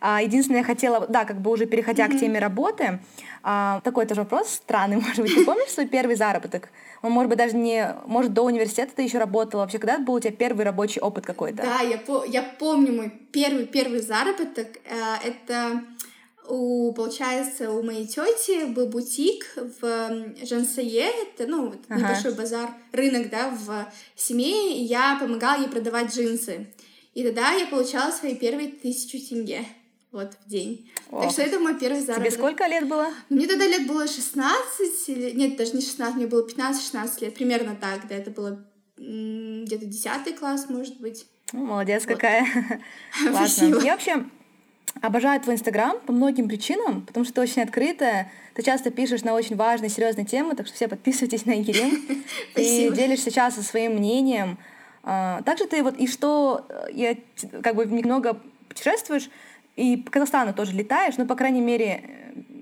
А, единственное, я хотела, да, как бы уже переходя mm-hmm. к теме работы, а, такой тоже вопрос странный, может быть. Ты помнишь свой первый заработок? Он, может быть, даже не... Может, до университета ты еще работала. Вообще, когда был у тебя первый рабочий опыт какой-то? Да, я, по- я помню мой первый-первый заработок. Э, это у, получается, у моей тети был бутик в Жансае, это, ну, ага. небольшой базар, рынок, да, в семье, и я помогала ей продавать джинсы. И тогда я получала свои первые тысячу тенге вот в день. Ох. Так что это мой первый заработок. Тебе сколько лет было? Ну, мне тогда лет было 16, или... нет, даже не 16, мне было 15-16 лет, примерно так, да, это было где-то 10 класс, может быть. Ну, молодец вот. какая. Ладно. Я вообще обожаю твой Инстаграм по многим причинам, потому что ты очень открытая, ты часто пишешь на очень важные, серьезные темы, так что все подписывайтесь на Екатерину. Ты делишься часто своим мнением. А, также ты вот, и что, я как бы немного путешествуешь, и по Казахстану тоже летаешь, ну, по крайней мере,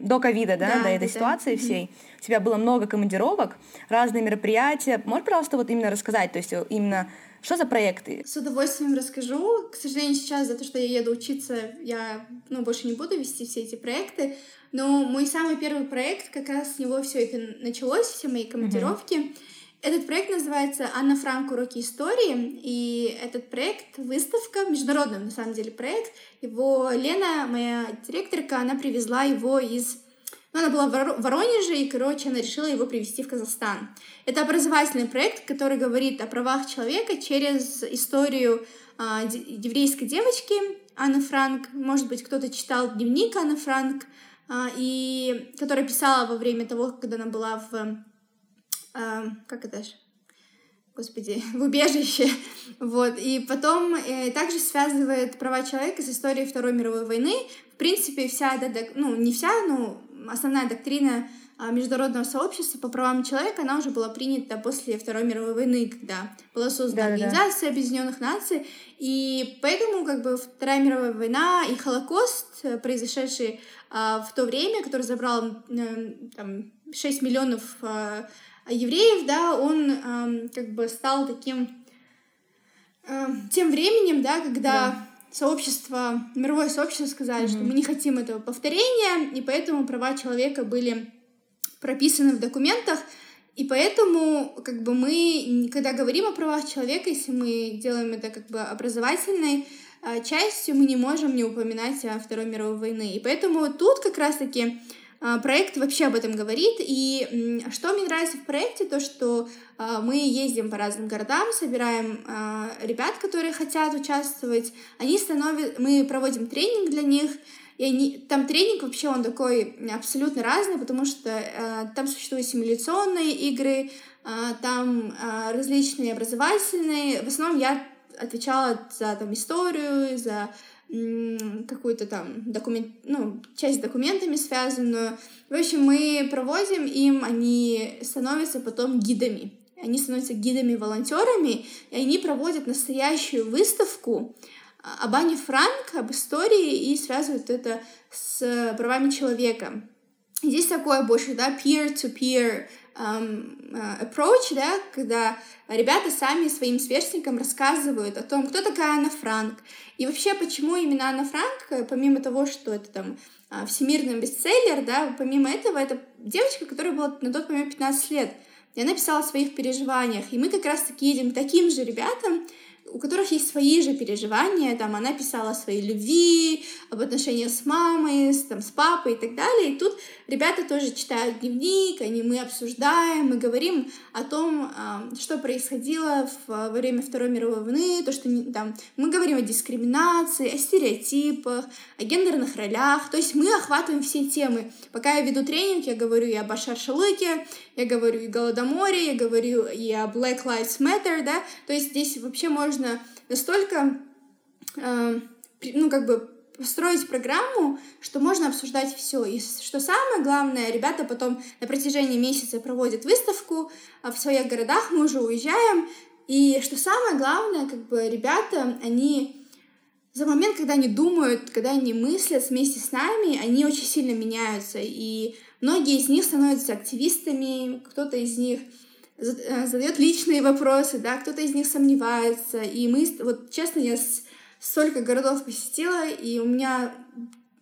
до ковида, да, да, до этой да. ситуации да. всей. У тебя было много командировок, разные мероприятия. Можешь, пожалуйста, вот именно рассказать, то есть э, именно что за проекты? С удовольствием расскажу. К сожалению, сейчас за то, что я еду учиться, я ну, больше не буду вести все эти проекты. Но мой самый первый проект, как раз с него все это началось, все мои командировки. Uh-huh. Этот проект называется «Анна Франк. Уроки истории», и этот проект — выставка, международный, на самом деле, проект. Его Лена, моя директорка, она привезла его из... Ну, она была в Воронеже, и, короче, она решила его привезти в Казахстан. Это образовательный проект, который говорит о правах человека через историю а, еврейской девочки Анны Франк. Может быть, кто-то читал дневник Анны Франк, а, и которая писала во время того, когда она была в э, как это же, господи, в убежище, вот, и потом э, также связывает права человека с историей Второй мировой войны, в принципе, вся эта, ну, не вся, но основная доктрина а, международного сообщества по правам человека, она уже была принята после Второй мировой войны, когда была создана да, Организация да. Объединенных Наций, и поэтому как бы Вторая мировая война и Холокост, э, произошедший а, в то время, который забрал э, там, 6 миллионов а, евреев, да, он э, как бы стал таким э, тем временем, да, когда да. сообщество, мировое сообщество сказали, угу. что мы не хотим этого повторения, и поэтому права человека были прописаны в документах, и поэтому, как бы мы, когда говорим о правах человека, если мы делаем это как бы образовательной э, частью, мы не можем не упоминать о Второй мировой войны. И поэтому тут как раз-таки а, проект вообще об этом говорит. И что мне нравится в проекте, то что а, мы ездим по разным городам, собираем а, ребят, которые хотят участвовать. Они становятся, мы проводим тренинг для них. И они, там тренинг вообще он такой абсолютно разный, потому что э, там существуют симуляционные игры, э, там э, различные образовательные. В основном я отвечала за там историю, за какую-то там документ, ну, часть с документами связанную. В общем, мы проводим им, они становятся потом гидами. Они становятся гидами-волонтерами, и они проводят настоящую выставку а, об Ане Франк, об истории, и связывают это с правами человека. Здесь такое больше, да, peer-to-peer um, approach, да, когда ребята сами своим сверстникам рассказывают о том, кто такая Анна Франк, и вообще, почему именно Анна Франк, э, помимо того, что это там а, всемирный бестселлер, да, помимо этого, это девочка, которая была на тот момент 15 лет, и она писала о своих переживаниях, и мы как раз-таки едем таким же ребятам, у которых есть свои же переживания, там она писала о своей любви, об отношениях с мамой, с, там, с папой и так далее. И тут ребята тоже читают дневник, они, мы обсуждаем, мы говорим о том, что происходило во время Второй мировой войны, то, что там, мы говорим о дискриминации, о стереотипах, о гендерных ролях, то есть мы охватываем все темы. Пока я веду тренинг, я говорю и об Ашар-Шалыке, я говорю и о Голодоморе, я говорю и о Black Lives Matter, да, то есть здесь вообще можно настолько, э, ну, как бы построить программу, что можно обсуждать все. И что самое главное, ребята потом на протяжении месяца проводят выставку а в своих городах, мы уже уезжаем. И что самое главное, как бы ребята, они за момент, когда они думают, когда они мыслят вместе с нами, они очень сильно меняются. И Многие из них становятся активистами, кто-то из них задает личные вопросы, да, кто-то из них сомневается. И мы, вот честно, я столько городов посетила, и у меня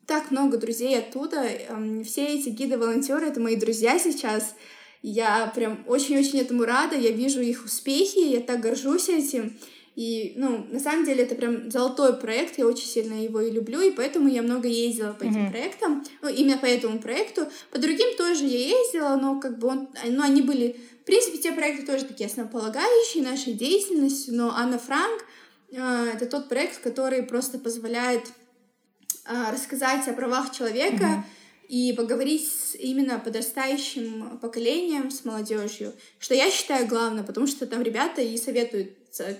так много друзей оттуда. Эм, все эти гиды-волонтеры — это мои друзья сейчас. Я прям очень-очень этому рада, я вижу их успехи, я так горжусь этим. И, ну, на самом деле это прям золотой проект, я очень сильно его и люблю, и поэтому я много ездила по этим mm-hmm. проектам, ну, именно по этому проекту. По другим тоже я ездила, но как бы он, ну, они были, в принципе, те проекты тоже такие основополагающие нашей деятельности, но Анна Франк э, это тот проект, который просто позволяет э, рассказать о правах человека, mm-hmm и поговорить с именно подрастающим поколением, с молодежью, что я считаю главное, потому что там ребята и советуют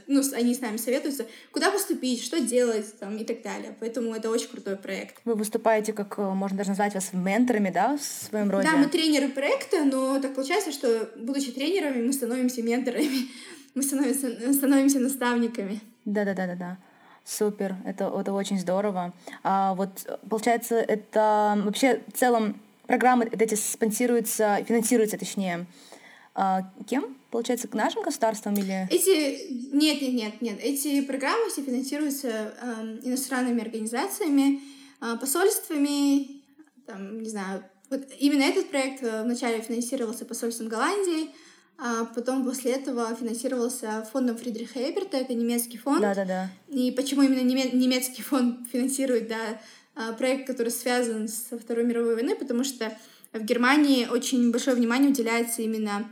ну, они с нами советуются, куда поступить, что делать там, и так далее. Поэтому это очень крутой проект. Вы выступаете, как э, можно даже назвать вас менторами, да, в своем роде? Да, мы тренеры проекта, но так получается, что, будучи тренерами, мы становимся менторами, мы становимся, становимся наставниками. Да-да-да-да-да. Супер, это, это очень здорово. А вот, получается, это вообще в целом программы эти спонсируются, финансируются, точнее, а, кем? Получается, к нашим государствам или... Эти... Нет, нет, нет, нет. Эти программы все финансируются э, иностранными организациями, э, посольствами, там, не знаю, вот именно этот проект э, вначале финансировался посольством Голландии, а потом после этого финансировался фондом Фридриха Эберта, это немецкий фонд. Да, да, да. И почему именно немецкий фонд финансирует, да, а, проект, который связан со Второй мировой войной, потому что в Германии очень большое внимание уделяется именно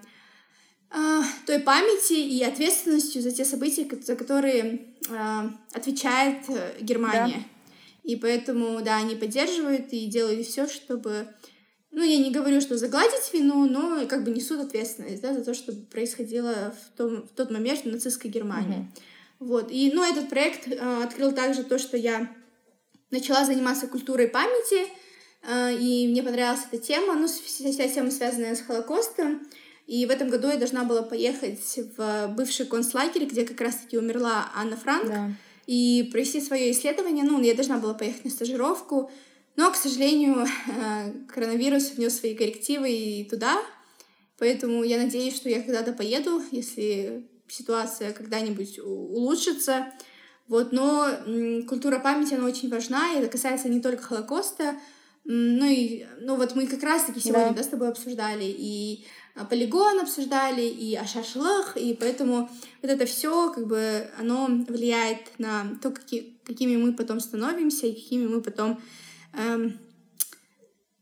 а, той памяти и ответственностью за те события, за которые а, отвечает э, Германия. Да. И поэтому, да, они поддерживают и делают все, чтобы... Ну, я не говорю, что загладить вину, но как бы несут ответственность, да, за то, что происходило в, том, в тот момент в нацистской Германии. Mm-hmm. Вот. И, ну, этот проект э, открыл также то, что я начала заниматься культурой памяти, э, и мне понравилась эта тема, ну, вся, вся тема, связанная с Холокостом. И в этом году я должна была поехать в бывший концлагерь, где как раз-таки умерла Анна Франк, да. и провести свое исследование. Ну, я должна была поехать на стажировку, но, к сожалению, коронавирус внес свои коррективы и туда. Поэтому я надеюсь, что я когда-то поеду, если ситуация когда-нибудь улучшится. Вот, но культура памяти, она очень важна, и это касается не только Холокоста, ну и, ну вот мы как раз-таки сегодня, да. да, с тобой обсуждали и полигон обсуждали, и о шашлах, и поэтому вот это все как бы оно влияет на то, какие, какими мы потом становимся, и какими мы потом эм,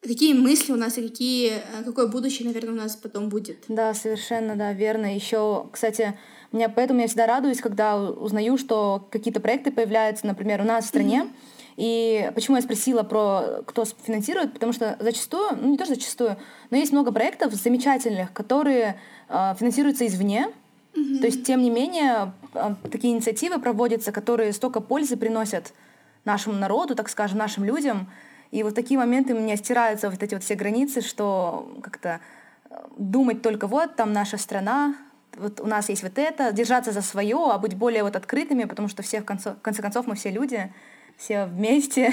какие мысли у нас и какие, э, какое будущее, наверное, у нас потом будет. Да, совершенно, да, верно. Еще, кстати, меня поэтому я всегда радуюсь, когда узнаю, что какие-то проекты появляются, например, у нас в стране. Mm-hmm. И почему я спросила про кто финансирует, потому что зачастую, ну не то что зачастую, но есть много проектов замечательных, которые э, финансируются извне. Mm-hmm. То есть, тем не менее, э, такие инициативы проводятся, которые столько пользы приносят нашему народу, так скажем, нашим людям. И вот такие моменты у меня стираются вот эти вот все границы, что как-то э, думать только вот там наша страна, вот у нас есть вот это, держаться за свое, а быть более вот открытыми, потому что все в конце, в конце концов мы все люди, все вместе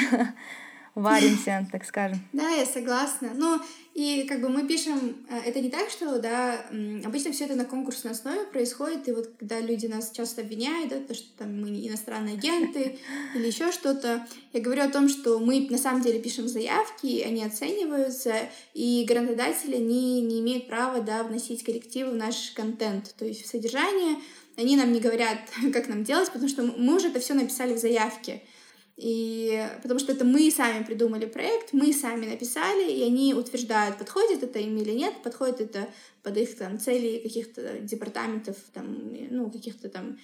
варимся, так скажем. Да, я согласна. Ну, и как бы мы пишем, э, это не так, что, да, обычно все это на конкурсной основе происходит, и вот когда люди нас часто обвиняют, да, то, что там мы иностранные агенты или еще что-то, я говорю о том, что мы на самом деле пишем заявки, они оцениваются, и грантодатели не, не имеют права, да, вносить коррективы в наш контент, то есть в содержание, они нам не говорят, как нам делать, потому что мы уже это все написали в заявке. И потому что это мы сами придумали проект, мы сами написали, и они утверждают, подходит это им или нет, подходит это под их там цели каких-то департаментов, там, ну, каких-то там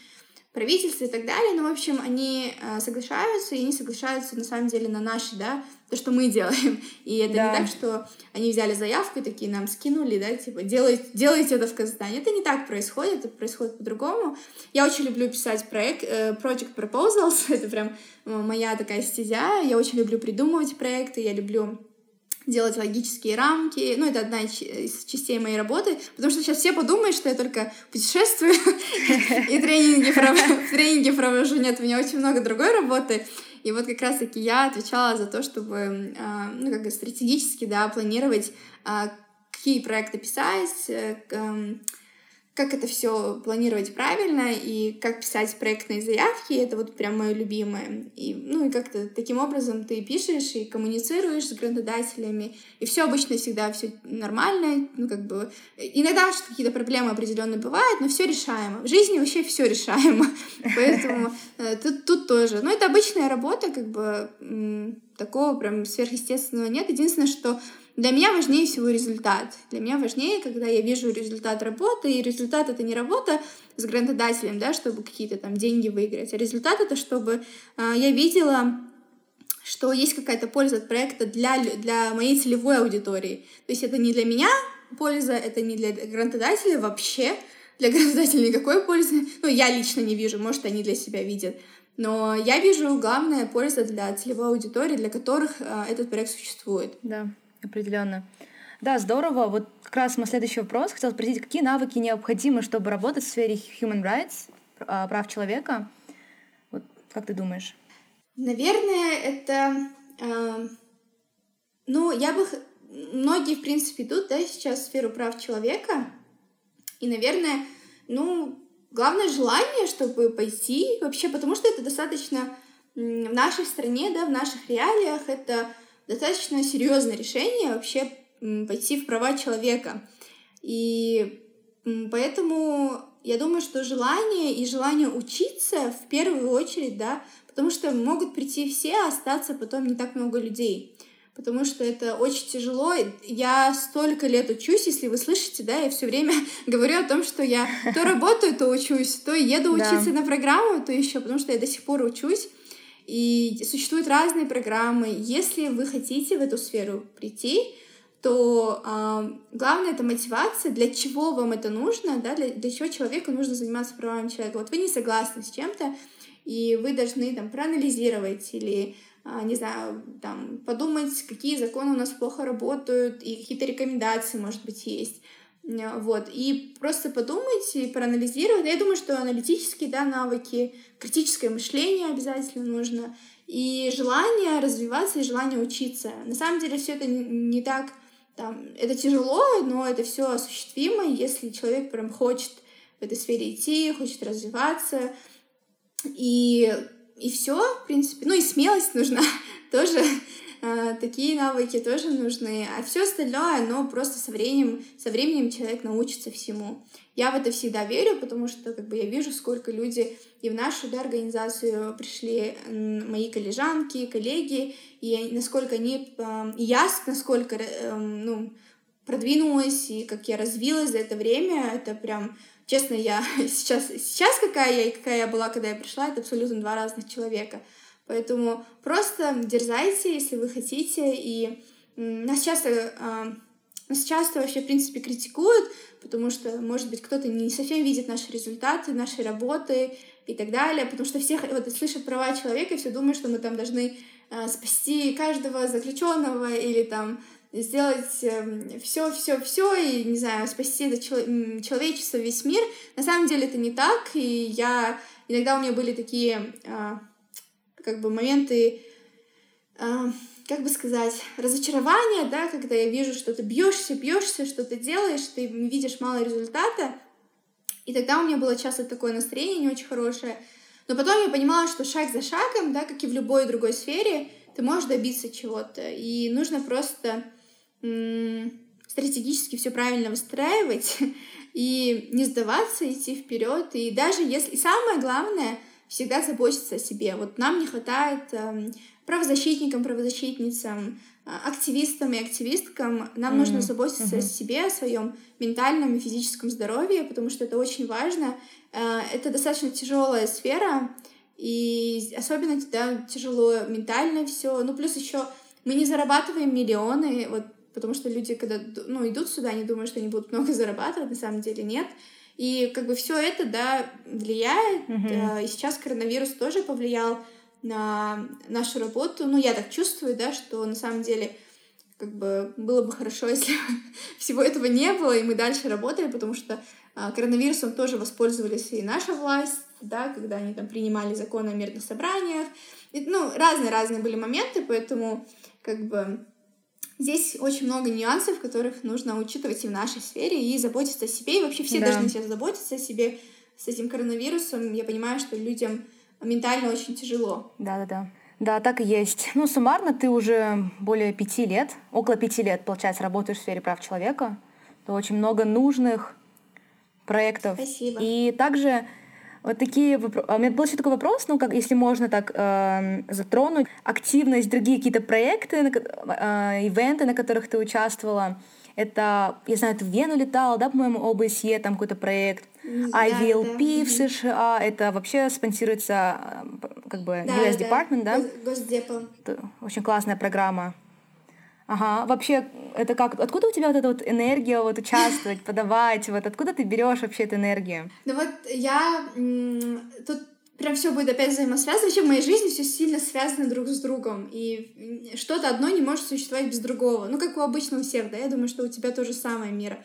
правительства и так далее, но, в общем, они э, соглашаются, и они соглашаются, на самом деле, на наши, да, то, что мы делаем. И это да. не так, что они взяли заявку и такие нам скинули, да, типа, делайте, делайте это в Казахстане. Это не так происходит, это происходит по-другому. Я очень люблю писать проект, э, project proposals, это прям моя такая стезя. Я очень люблю придумывать проекты, я люблю делать логические рамки. Ну, это одна из частей моей работы, потому что сейчас все подумают, что я только путешествую и тренинги, провожу. Нет, у меня очень много другой работы. И вот как раз-таки я отвечала за то, чтобы, а, ну, как стратегически, да, планировать, а, какие проекты писать, э, как это все планировать правильно и как писать проектные заявки, это вот прям мое любимое. И, ну и как-то таким образом ты пишешь и коммуницируешь с грантодателями, и все обычно всегда все нормально, ну как бы иногда что какие-то проблемы определенные бывают, но все решаемо. В жизни вообще все решаемо, поэтому э, тут, тут тоже. Но это обычная работа, как бы такого прям сверхъестественного нет. Единственное, что для меня важнее всего результат. Для меня важнее, когда я вижу результат работы, и результат — это не работа с грантодателем, да, чтобы какие-то там деньги выиграть, а результат — это чтобы э, я видела что есть какая-то польза от проекта для, для моей целевой аудитории. То есть это не для меня польза, это не для грантодателя вообще, для грантодателя никакой пользы. Ну, я лично не вижу, может, они для себя видят. Но я вижу главная польза для целевой аудитории, для которых э, этот проект существует. Да. Определенно. Да, здорово. Вот как раз мой следующий вопрос. Хотел спросить, какие навыки необходимы, чтобы работать в сфере human rights, а, прав человека? Вот как ты думаешь? Наверное, это... Э, ну, я бы... Многие, в принципе, идут, да, сейчас в сферу прав человека. И, наверное, ну, главное желание, чтобы пойти вообще, потому что это достаточно в нашей стране, да, в наших реалиях, это достаточно серьезное решение вообще пойти в права человека. И поэтому я думаю, что желание и желание учиться в первую очередь, да, потому что могут прийти все, а остаться потом не так много людей. Потому что это очень тяжело. Я столько лет учусь, если вы слышите, да, я все время говорю о том, что я то работаю, то учусь, то еду учиться на программу, то еще, потому что я до сих пор учусь. И существуют разные программы. Если вы хотите в эту сферу прийти, то э, главное это мотивация, для чего вам это нужно, да, для, для чего человеку нужно заниматься правами человека. Вот вы не согласны с чем-то, и вы должны там проанализировать или а, не знаю, там, подумать, какие законы у нас плохо работают, и какие-то рекомендации, может быть, есть. Э, вот, и просто подумать и проанализировать. Я думаю, что аналитические да, навыки, критическое мышление обязательно нужно, и желание развиваться, и желание учиться. На самом деле все это не так, там, это тяжело, но это все осуществимо, если человек прям хочет в этой сфере идти, хочет развиваться, и, и все, в принципе. Ну и смелость нужна тоже. Э, такие навыки тоже нужны. А все остальное, оно просто со временем, со временем человек научится всему. Я в это всегда верю, потому что как бы я вижу, сколько люди и в нашу да, организацию пришли мои коллежанки, коллеги, и насколько они, и я насколько э, ну, продвинулась, и как я развилась за это время, это прям, честно, я сейчас, сейчас какая я и какая я была, когда я пришла, это абсолютно два разных человека. Поэтому просто дерзайте, если вы хотите, и нас часто а, нас часто вообще, в принципе, критикуют, потому что, может быть, кто-то не совсем видит наши результаты, нашей работы и так далее, потому что все вот, слышат права человека и все думают, что мы там должны э, спасти каждого заключенного или там сделать все, все, все и, не знаю, спасти это человечество, весь мир. На самом деле это не так, и я... Иногда у меня были такие, э, как бы, моменты э, как бы сказать, разочарование, да, когда я вижу, что ты бьешься, бьешься, что ты делаешь, ты видишь мало результата. И тогда у меня было часто такое настроение не очень хорошее. Но потом я понимала, что шаг за шагом, да, как и в любой другой сфере, ты можешь добиться чего-то. И нужно просто стратегически все правильно выстраивать и не сдаваться, идти вперед. И даже если... И самое главное, всегда заботиться о себе. Вот нам не хватает эм, правозащитникам, правозащитницам, а, активистам и активисткам нам mm-hmm. нужно заботиться mm-hmm. о себе, о своем ментальном и физическом здоровье, потому что это очень важно. А, это достаточно тяжелая сфера, и особенно да, тяжело ментально все. Ну, плюс еще мы не зарабатываем миллионы, вот, потому что люди, когда ну, идут сюда, они думают, что они будут много зарабатывать, на самом деле нет. И как бы все это, да, влияет. Mm-hmm. И сейчас коронавирус тоже повлиял на нашу работу. Ну, я так чувствую, да, что на самом деле как бы было бы хорошо, если всего этого не было, и мы дальше работали, потому что а, коронавирусом тоже воспользовались и наша власть, да, когда они там принимали законы о мирных собраниях. И, ну, разные-разные были моменты, поэтому как бы здесь очень много нюансов, которых нужно учитывать и в нашей сфере, и заботиться о себе, и вообще все да. должны сейчас заботиться о себе с этим коронавирусом. Я понимаю, что людям ментально очень тяжело. Да-да-да. Да, так и есть. Ну, суммарно ты уже более пяти лет, около пяти лет, получается, работаешь в сфере прав человека. То очень много нужных проектов. Спасибо. И также вот такие вопросы. А у меня был еще такой вопрос, ну, как если можно так э, затронуть, активность, другие какие-то проекты, э, ивенты, на которых ты участвовала. Это, я знаю, ты в Вену летал, да, по-моему, ОБСЕ, там какой-то проект. IVLP да, в США, это вообще спонсируется как бы да, US да. Department, да? Госдепом. Это очень классная программа. Ага, вообще, это как, откуда у тебя вот эта вот энергия вот участвовать, подавать, вот откуда ты берешь вообще эту энергию? Ну вот я тут прям все будет опять взаимосвязано. Вообще в моей жизни все сильно связано друг с другом. И что-то одно не может существовать без другого. Ну, как у обычного всех, да, я думаю, что у тебя то же самое, Мира.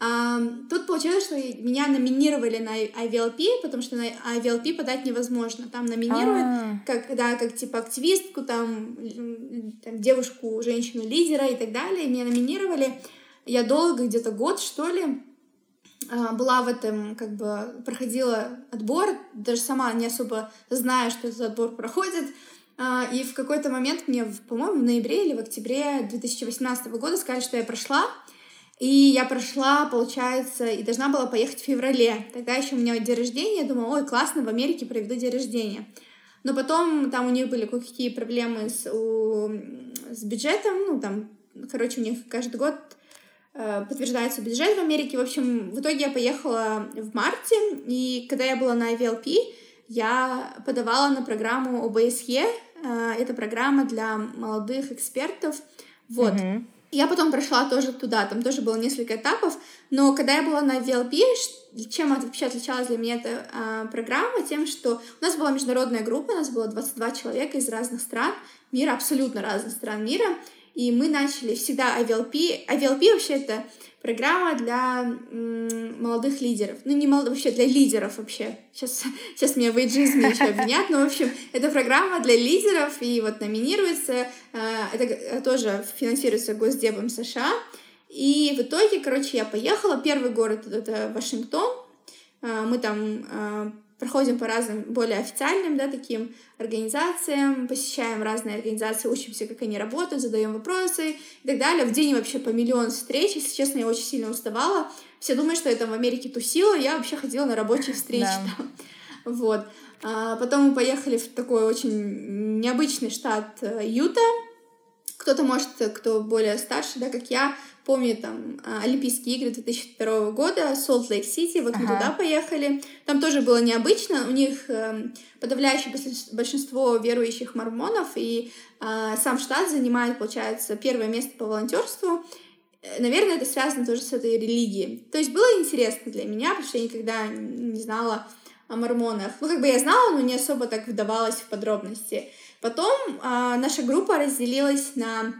А, тут получилось, что меня номинировали на IVLP, потому что на IVLP подать невозможно. Там номинируют, А-а-а. как, да, как типа активистку, там, там девушку, женщину-лидера и так далее. Меня номинировали. Я долго, где-то год, что ли, а, была в этом, как бы, проходила отбор, даже сама не особо знаю, что этот отбор проходит. А, и в какой-то момент мне, по-моему, в ноябре или в октябре 2018 года сказали, что я прошла. И я прошла, получается, и должна была поехать в феврале. Тогда еще у меня день рождения. Я думала, ой, классно, в Америке проведу день рождения. Но потом там у них были кое-какие проблемы с, у, с бюджетом. Ну, там, короче, у них каждый год э, подтверждается бюджет в Америке. В общем, в итоге я поехала в марте, и когда я была на IVLP, я подавала на программу ОБСЕ. Э, это программа для молодых экспертов. Вот. Mm-hmm. Я потом прошла тоже туда, там тоже было несколько этапов, но когда я была на VLP, чем вообще отличалась для меня эта а, программа? Тем, что у нас была международная группа, у нас было 22 человека из разных стран мира, абсолютно разных стран мира, и мы начали всегда IVLP. IVLP вообще это программа для молодых лидеров. Ну, не молодых, вообще для лидеров вообще. Сейчас, сейчас меня в эйджизме еще обвинят, но, в общем, это программа для лидеров, и вот номинируется, э, это тоже финансируется Госдепом США, и в итоге, короче, я поехала, первый город — это Вашингтон, э, мы там э, проходим по разным, более официальным, да, таким организациям, посещаем разные организации, учимся, как они работают, задаем вопросы и так далее. В день вообще по миллион встреч, если честно, я очень сильно уставала. Все думают, что я там в Америке тусила, я вообще ходила на рабочие встречи да. там. Вот. А потом мы поехали в такой очень необычный штат э, Юта. Кто-то, может, кто более старше, да, как я, помню там а, Олимпийские игры 2002 года, Солт-Лейк-Сити, вот ага. мы туда поехали. Там тоже было необычно, у них э, подавляющее большинство верующих мормонов, и э, сам штат занимает, получается, первое место по волонтерству. Э, наверное, это связано тоже с этой религией. То есть было интересно для меня, потому что я никогда не знала о мормонах. Ну, как бы я знала, но не особо так вдавалась в подробности. Потом э, наша группа разделилась на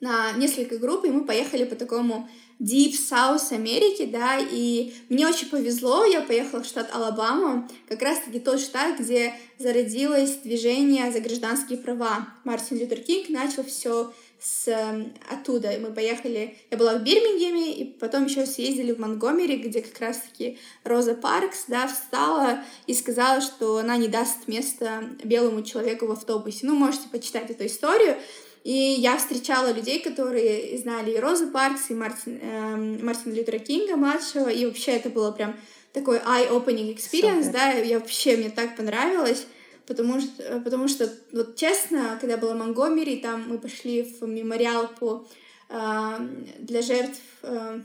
на несколько групп, и мы поехали по такому Deep South Америки, да, и мне очень повезло, я поехала в штат Алабама, как раз-таки тот штат, где зародилось движение за гражданские права. Мартин Лютер Кинг начал все с эм, оттуда. И мы поехали, я была в Бирмингеме, и потом еще съездили в Монтгомери, где как раз-таки Роза Паркс, да, встала и сказала, что она не даст место белому человеку в автобусе. Ну, можете почитать эту историю. И я встречала людей, которые знали и Розу Паркс, и Мартин, э, Мартина Лютера Кинга младшего, и вообще это было прям такой eye-opening experience, Супер. да, я вообще, мне так понравилось, потому что, потому что, вот честно, когда была Монгомери, там мы пошли в мемориал по, э, для жертв э,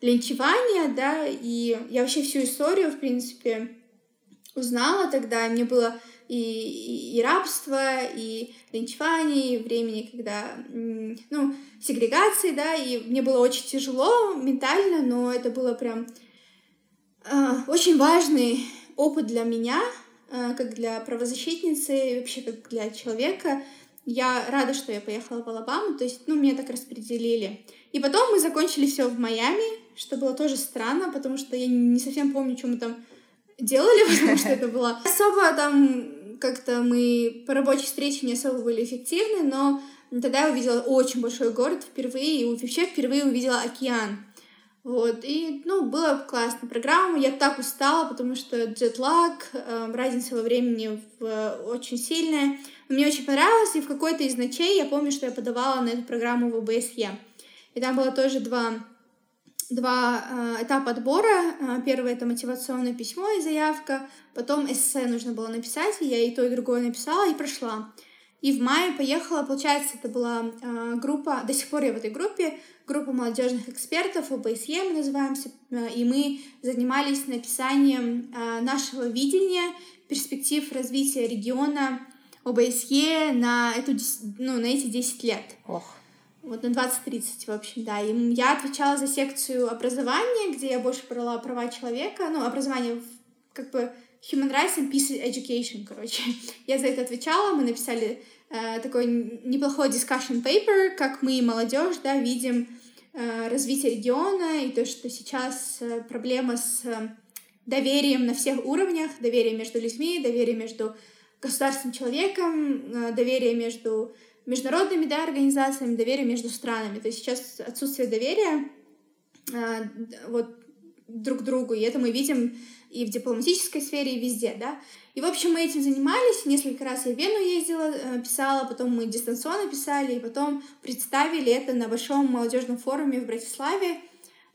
линчевания, да, и я вообще всю историю, в принципе, узнала тогда, и мне было и, и, и рабство, и линчевание, и времени, когда, ну, сегрегации, да, и мне было очень тяжело ментально, но это было прям э, очень важный опыт для меня, э, как для правозащитницы, и вообще как для человека. Я рада, что я поехала в Алабаму, то есть, ну, меня так распределили. И потом мы закончили все в Майами, что было тоже странно, потому что я не совсем помню, что мы там делали, потому что это было особо там как-то мы по рабочей встрече не особо были эффективны, но тогда я увидела очень большой город впервые, и вообще впервые увидела океан. Вот, и, ну, было классно. Программа, я так устала, потому что джетлаг, э, разница во времени в, очень сильная. мне очень понравилось, и в какой-то из ночей я помню, что я подавала на эту программу в ОБСЕ. И там было тоже два два э, этапа отбора. Э, первый — это мотивационное письмо и заявка, потом эссе нужно было написать, и я и то, и другое написала, и прошла. И в мае поехала, получается, это была э, группа, до сих пор я в этой группе, группа молодежных экспертов, ОБСЕ мы называемся, э, и мы занимались написанием э, нашего видения, перспектив развития региона ОБСЕ на, эту, ну, на эти 10 лет. Ох. Вот на 20-30, в общем, да. И я отвечала за секцию образования, где я больше брала права человека, ну, образование как бы Human Rights and Peace Education, короче. Я за это отвечала, мы написали э, такой неплохой discussion paper, как мы, молодежь, да, видим э, развитие региона и то, что сейчас э, проблема с э, доверием на всех уровнях, доверие между людьми, доверие между государственным человеком, э, доверие между международными да, организациями, доверие между странами. То есть сейчас отсутствие доверия э, вот, друг другу, и это мы видим и в дипломатической сфере, и везде, да. И, в общем, мы этим занимались, несколько раз я в Вену ездила, э, писала, потом мы дистанционно писали, и потом представили это на большом молодежном форуме в Братиславе,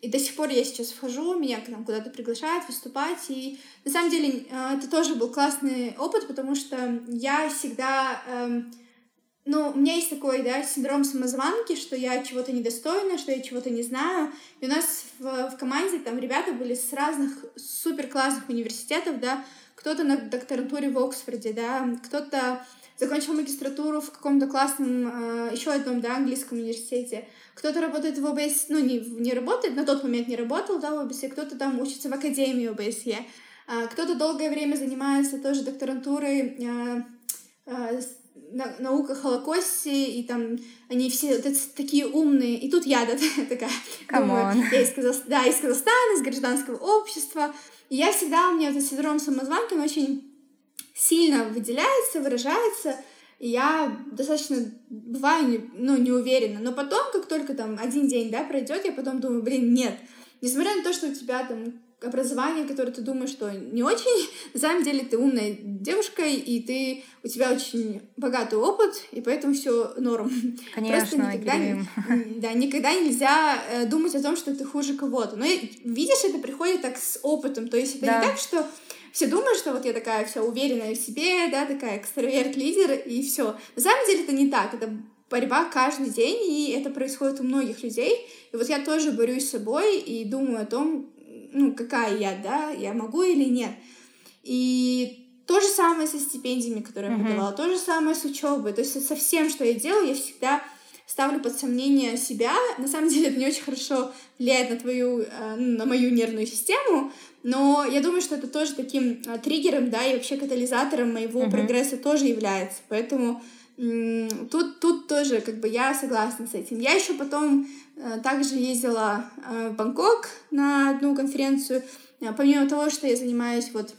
и до сих пор я сейчас вхожу, меня к нам куда-то приглашают выступать. И на самом деле э, это тоже был классный опыт, потому что я всегда эм, ну, у меня есть такой, да, синдром самозванки, что я чего-то недостойна, что я чего-то не знаю. И у нас в, в команде там ребята были с разных супер классных университетов, да, кто-то на докторантуре в Оксфорде, да, кто-то закончил магистратуру в каком-то классном, э, еще одном, да, английском университете. Кто-то работает в ОБС, ну, не, не работает, на тот момент не работал, да, в ОБСЕ, кто-то там учится в Академии ОБСЕ, э, кто-то долгое время занимается тоже докторантурой э, э, на, наука Холокосте, и там они все вот такие умные. И тут я, да, такая, думаю, я из, Казах... да, из Казахстана, из гражданского общества. И я всегда, у меня этот синдром самозванки, он очень сильно выделяется, выражается, и я достаточно бываю, не, ну, не уверена. Но потом, как только там один день, да, пройдет, я потом думаю, блин, нет. Несмотря на то, что у тебя там образование, которое ты думаешь, что не очень, на самом деле ты умная девушка, и ты, у тебя очень богатый опыт, и поэтому все норм. Конечно, Просто никогда, да, никогда нельзя э, думать о том, что ты хуже кого-то. Но видишь, это приходит так с опытом, то есть это да. не так, что все думают, что вот я такая вся уверенная в себе, да, такая экстраверт-лидер, и все. На самом деле это не так, это борьба каждый день, и это происходит у многих людей. И вот я тоже борюсь с собой и думаю о том, ну, какая я, да, я могу или нет. И то же самое со стипендиями, которые mm-hmm. я подавала, то же самое с учебой. То есть со всем, что я делаю, я всегда ставлю под сомнение себя. На самом деле это не очень хорошо влияет на твою, э, ну, на мою нервную систему, но я думаю, что это тоже таким э, триггером, да, и вообще катализатором моего mm-hmm. прогресса тоже является. Поэтому тут, тут тоже как бы я согласна с этим. Я еще потом э, также ездила э, в Бангкок на одну конференцию. Э, помимо того, что я занимаюсь вот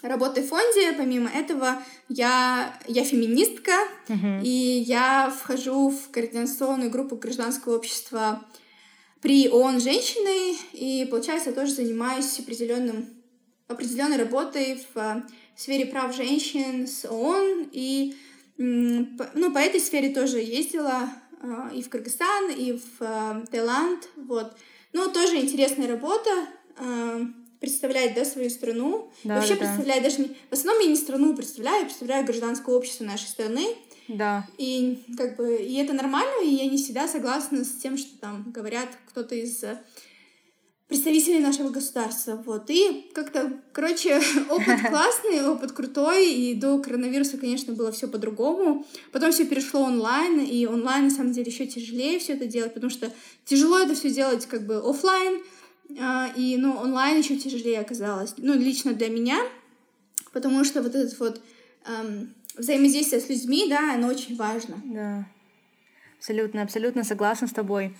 работой в фонде, помимо этого я, я феминистка, uh-huh. и я вхожу в координационную группу гражданского общества при ООН «Женщины», и, получается, я тоже занимаюсь определенным, определенной работой в, в сфере прав женщин с ООН, и ну, по этой сфере тоже ездила а, и в Кыргызстан, и в а, Таиланд, вот. Ну, тоже интересная работа, а, представлять, да, свою страну. Да, вообще да, представлять даже не... В основном я не страну представляю, я представляю гражданское общество нашей страны. Да. И как бы, и это нормально, и я не всегда согласна с тем, что там говорят кто-то из представителей нашего государства. Вот. И как-то, короче, опыт классный, опыт крутой, и до коронавируса, конечно, было все по-другому. Потом все перешло онлайн, и онлайн, на самом деле, еще тяжелее все это делать, потому что тяжело это все делать как бы офлайн, а, и, ну, онлайн еще тяжелее оказалось. Ну, лично для меня, потому что вот этот вот эм, взаимодействие с людьми, да, оно очень важно. Да. Абсолютно, абсолютно согласна с тобой.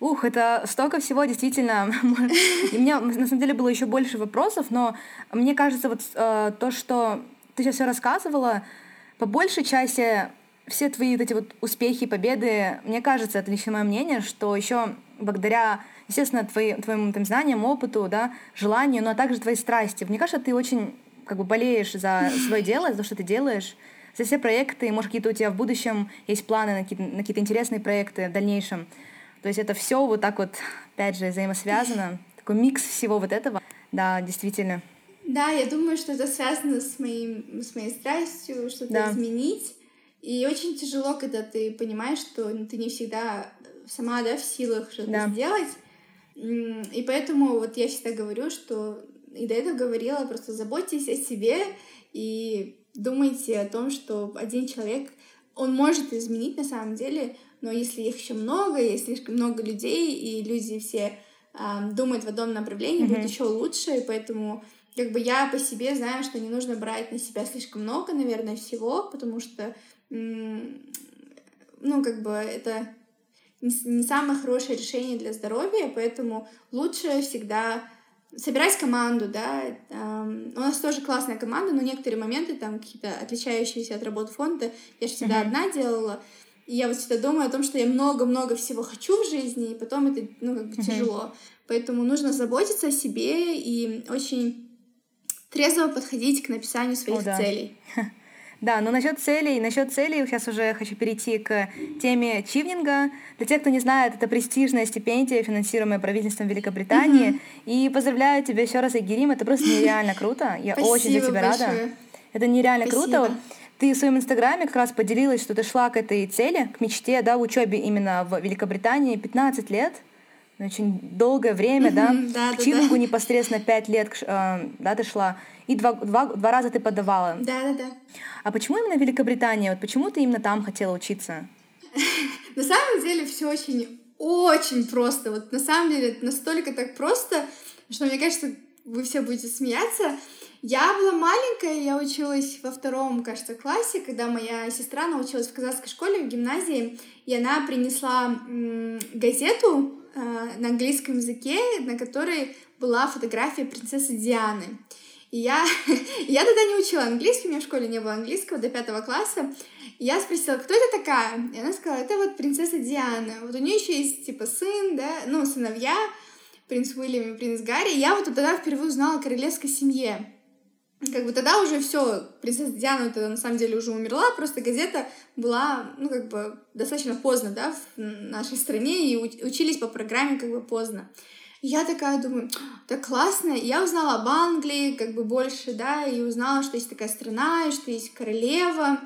Ух, это столько всего, действительно. И у меня, на самом деле, было еще больше вопросов, но мне кажется, вот э, то, что ты сейчас все рассказывала, по большей части все твои вот эти вот успехи, победы, мне кажется, это лично мое мнение, что еще благодаря, естественно, твои, твоим там, знаниям, опыту, да, желанию, но также твоей страсти. Мне кажется, ты очень как бы болеешь за свое дело, за то, что ты делаешь, за все проекты, может, какие-то у тебя в будущем есть планы на какие-то, на какие-то интересные проекты в дальнейшем. То есть это все вот так вот, опять же, взаимосвязано. Такой микс всего вот этого. Да, действительно. Да, я думаю, что это связано с, моим, с моей страстью, что-то да. изменить. И очень тяжело, когда ты понимаешь, что ты не всегда сама да, в силах что-то да. сделать. И поэтому вот я всегда говорю, что и до этого говорила, просто заботьтесь о себе и думайте о том, что один человек, он может изменить на самом деле но если их еще много, есть слишком много людей, и люди все э, думают в одном направлении, mm-hmm. будет еще лучше, и поэтому как бы я по себе знаю, что не нужно брать на себя слишком много, наверное, всего, потому что, ну, как бы это не, не самое хорошее решение для здоровья, поэтому лучше всегда собирать команду, да. Um, у нас тоже классная команда, но некоторые моменты там какие-то отличающиеся от работы фонда я же всегда mm-hmm. одна делала. И я вот всегда думаю о том, что я много-много всего хочу в жизни, и потом это, ну, как бы mm-hmm. тяжело. Поэтому нужно заботиться о себе и очень трезво подходить к написанию своих да. целей. Да, но насчет целей, насчет целей сейчас уже хочу перейти к теме чивнинга. Для тех, кто не знает, это престижная стипендия, финансируемая правительством Великобритании. Mm-hmm. И поздравляю тебя еще раз, Агирим, это просто нереально круто. Я Спасибо очень за тебя большое. рада. Это нереально Спасибо. круто. Ты в своем инстаграме как раз поделилась, что ты шла к этой цели, к мечте, да, в учебе именно в Великобритании 15 лет. Очень долгое время, да? да к Чивингу да. непосредственно 5 лет, э, да, ты шла. И два, два, два раза ты подавала. Да, да, да. А почему именно Великобритания? Вот почему ты именно там хотела учиться? На самом деле все очень, очень просто. Вот на самом деле настолько так просто, что мне кажется, вы все будете смеяться. Я была маленькая, я училась во втором, кажется, классе, когда моя сестра научилась в казахской школе, в гимназии, и она принесла газету э, на английском языке, на которой была фотография принцессы Дианы. И я, я тогда не учила английский, у меня в школе не было английского до пятого класса. И я спросила, кто это такая? И она сказала, это вот принцесса Диана. Вот у нее еще есть типа сын, да, ну, сыновья, принц Уильям и принц Гарри. И я вот тогда впервые узнала о королевской семье. Как бы тогда уже все, принцесса Диана тогда на самом деле уже умерла, просто газета была, ну, как бы, достаточно поздно, да, в нашей стране, и учились по программе как бы поздно. Я такая думаю, так классно. Я узнала об Англии как бы больше, да, и узнала, что есть такая страна, и что есть королева,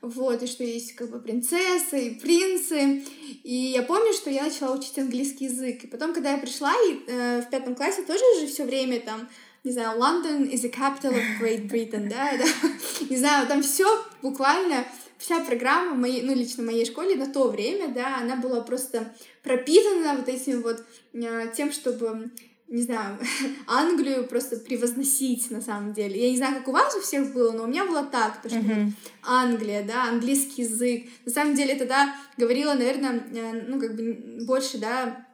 вот, и что есть как бы принцессы и принцы. И я помню, что я начала учить английский язык. И потом, когда я пришла, и э, в пятом классе тоже же все время там не знаю, London is the capital of Great Britain, да, да, не знаю, там все буквально вся программа моей, ну, лично моей школе на то время, да, она была просто пропитана вот этим вот э, тем, чтобы не знаю, Англию просто превозносить на самом деле. Я не знаю, как у вас у всех было, но у меня было так, то что mm-hmm. Англия, да, английский язык. На самом деле тогда говорила, наверное, э, ну как бы больше, да,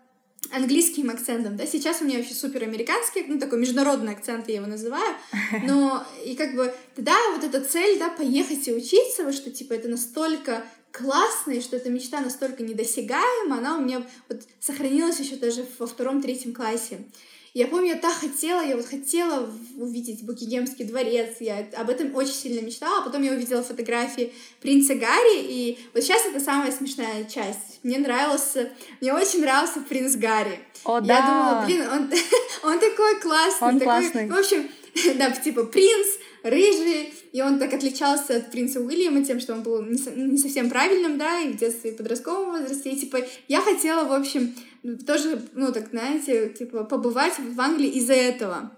английским акцентом, да, сейчас у меня вообще супер американский, ну, такой международный акцент, я его называю, но, и как бы, тогда вот эта цель, да, поехать и учиться, вот, что, типа, это настолько классно, и что эта мечта настолько недосягаема, она у меня вот сохранилась еще даже во втором-третьем классе. Я помню, я так хотела, я вот хотела увидеть Букингемский дворец, я об этом очень сильно мечтала, а потом я увидела фотографии принца Гарри, и вот сейчас это самая смешная часть. Мне нравился, мне очень нравился принц Гарри. О, я да. думала, блин, он, он такой классный. Он такой, классный. В общем, да, типа принц, рыжий, и он так отличался от принца Уильяма тем, что он был не, со- не совсем правильным, да, и в детстве, и в подростковом возрасте, и, типа, я хотела, в общем, тоже, ну, так, знаете, типа, побывать в Англии из-за этого.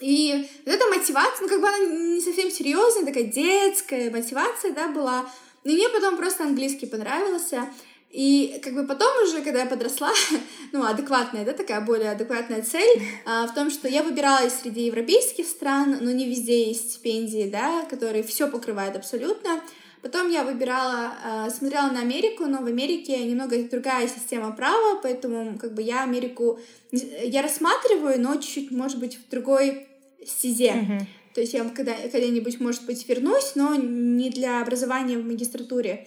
И вот эта мотивация, ну, как бы она не совсем серьезная, такая детская мотивация, да, была. Но мне потом просто английский понравился. И как бы потом уже, когда я подросла, ну, адекватная, да, такая более адекватная цель а, в том, что я выбирала среди европейских стран, но не везде есть стипендии, да, которые все покрывают абсолютно. Потом я выбирала, а, смотрела на Америку, но в Америке немного другая система права, поэтому как бы я Америку, я рассматриваю, но чуть-чуть, может быть, в другой стезе. То есть я когда, когда-нибудь, может быть, вернусь, но не для образования в магистратуре.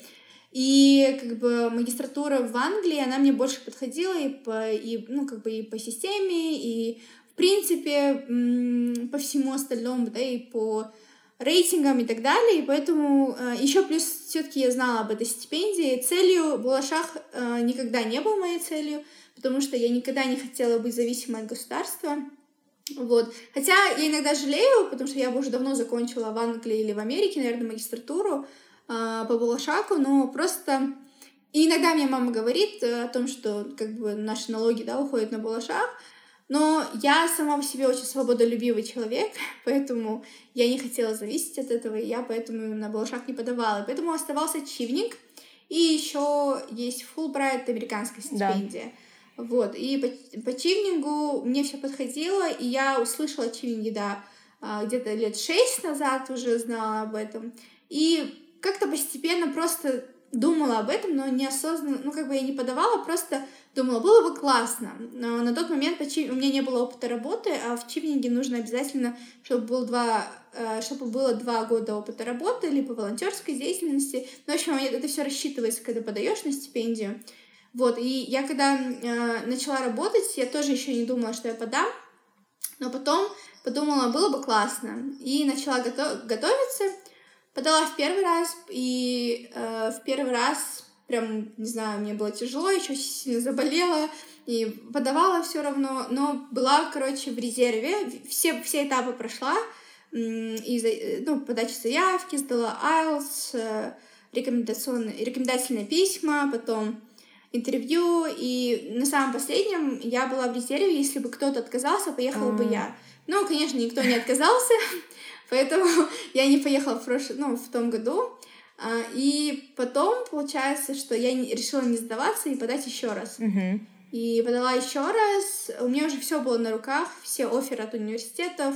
И как бы магистратура в Англии, она мне больше подходила и по, и, ну, как бы и по системе, и в принципе по всему остальному, да, и по рейтингам и так далее. И поэтому еще плюс все-таки я знала об этой стипендии. Целью Балашах э, никогда не был моей целью, потому что я никогда не хотела быть зависимой от государства. Вот. Хотя я иногда жалею, потому что я бы уже давно закончила в Англии или в Америке, наверное, магистратуру а, по Балашаку, но просто... И иногда мне мама говорит э, о том, что как бы наши налоги, да, уходят на Балашах, но я сама по себе очень свободолюбивый человек, поэтому я не хотела зависеть от этого, и я поэтому на Балашах не подавала. Поэтому оставался чивник, и еще есть Фулбрайт, американская Да. стипендия. Вот, и по, по чивнингу мне все подходило, и я услышала о чивнинге, да, а, где-то лет шесть назад уже знала об этом. И как-то постепенно просто думала об этом, но неосознанно, ну, как бы я не подавала, просто думала, было бы классно. Но на тот момент по чив- у меня не было опыта работы, а в чивнинге нужно обязательно, чтобы, был два, э, чтобы было два года опыта работы, либо волонтерской деятельности. Ну, в общем, это все рассчитывается, когда подаешь на стипендию. Вот, и я когда э, начала работать, я тоже еще не думала, что я подам, но потом подумала, было бы классно. И начала гото- готовиться, подала в первый раз, и э, в первый раз прям, не знаю, мне было тяжело, еще сильно заболела, и подавала все равно, но была, короче, в резерве, все, все этапы прошла, и, э, ну, подача заявки, сдала IELTS, э, рекомендационные, рекомендательные письма, потом интервью, и на самом последнем я была в резерве, если бы кто-то отказался, поехала бы А. я. Ну, конечно, никто не отказался, поэтому я не поехала в, прош... ну, в том году. А, И потом получается, что я решила не сдаваться и подать еще раз. И подала еще раз. У меня уже все было на руках, все оферы от университетов,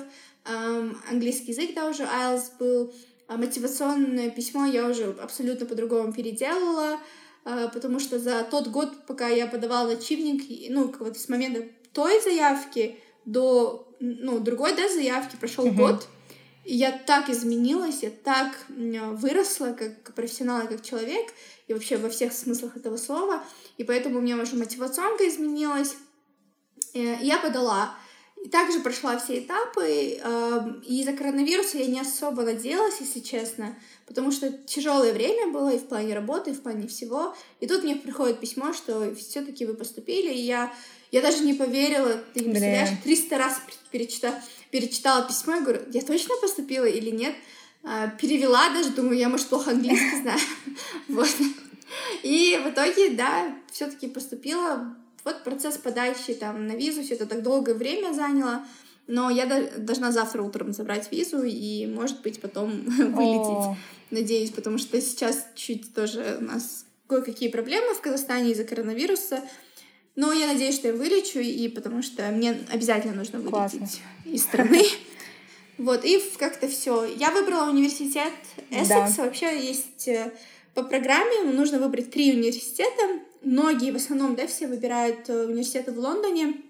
английский язык, да, уже IELTS был, а мотивационное письмо я уже абсолютно по-другому переделала, а, потому что за тот год, пока я подавала чивник, ну, вот с момента той заявки до ну, другой да, заявки прошел uh-huh. год, и я так изменилась, я так выросла как профессионал и как человек, и вообще во всех смыслах этого слова, и поэтому у меня уже мотивационка изменилась, и я подала. И также прошла все этапы, и из-за коронавируса я не особо надеялась, если честно, потому что тяжелое время было и в плане работы, и в плане всего. И тут мне приходит письмо, что все-таки вы поступили, и я, я даже не поверила, ты не представляешь, 300 раз перечитала, перечитала письмо, и говорю, я точно поступила или нет? А, перевела даже, думаю, я, может, плохо английский знаю. Вот. И в итоге, да, все-таки поступила, вот процесс подачи там на визу, все это так долгое время заняло, но я должна завтра утром забрать визу и, может быть, потом вылететь, надеюсь, потому что сейчас чуть тоже у нас кое-какие проблемы в Казахстане из-за коронавируса, но я надеюсь, что я вылечу, и потому что мне обязательно нужно вылететь Классно. из страны. Вот, и как-то все. Я выбрала университет Эссекс. Да. Вообще есть э, по программе нужно выбрать три университета. Многие, в основном, да, все выбирают э, университеты в Лондоне.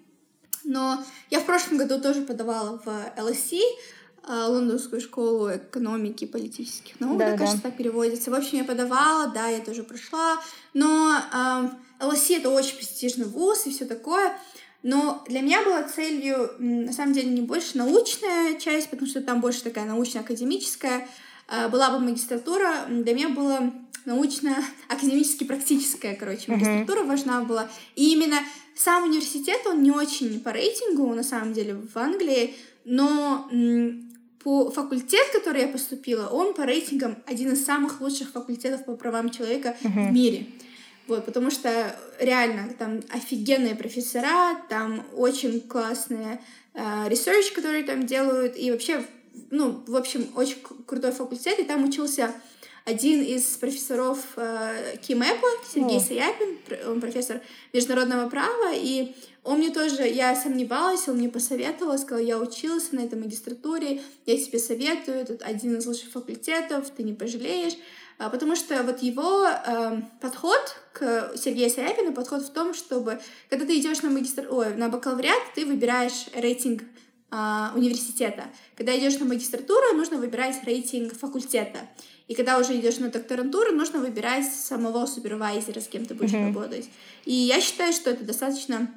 Но я в прошлом году тоже подавала в LSE, э, Лондонскую школу экономики и политических наук, да, да, кажется, так переводится. В общем, я подавала, да, я тоже прошла. Но э, LSE — это очень престижный вуз и все такое. Но для меня была целью, на самом деле, не больше научная часть, потому что там больше такая научно-академическая. А, была бы магистратура, для меня было научно-академически практическая, короче, магистратура uh-huh. важна была. И именно сам университет, он не очень по рейтингу, на самом деле, в Англии, но по факультет, который я поступила, он по рейтингам один из самых лучших факультетов по правам человека uh-huh. в мире. Вот, потому что реально там офигенные профессора, там очень классные э, research, которые там делают, и вообще, ну, в общем, очень крутой факультет, и там учился один из профессоров э, КИМЭПа, Сергей О. Саяпин, он профессор международного права, и он мне тоже, я сомневалась, он мне посоветовал, сказал, я учился на этой магистратуре, я тебе советую, это один из лучших факультетов, ты не пожалеешь. А, потому что вот его э, подход к Сергею Саяпину, подход в том, чтобы, когда ты идешь на магистр... Ой, на бакалавриат, ты выбираешь рейтинг э, университета. Когда идешь на магистратуру, нужно выбирать рейтинг факультета. И когда уже идешь на докторантуру, нужно выбирать самого супервайзера, с кем ты будешь mm-hmm. работать. И я считаю, что это достаточно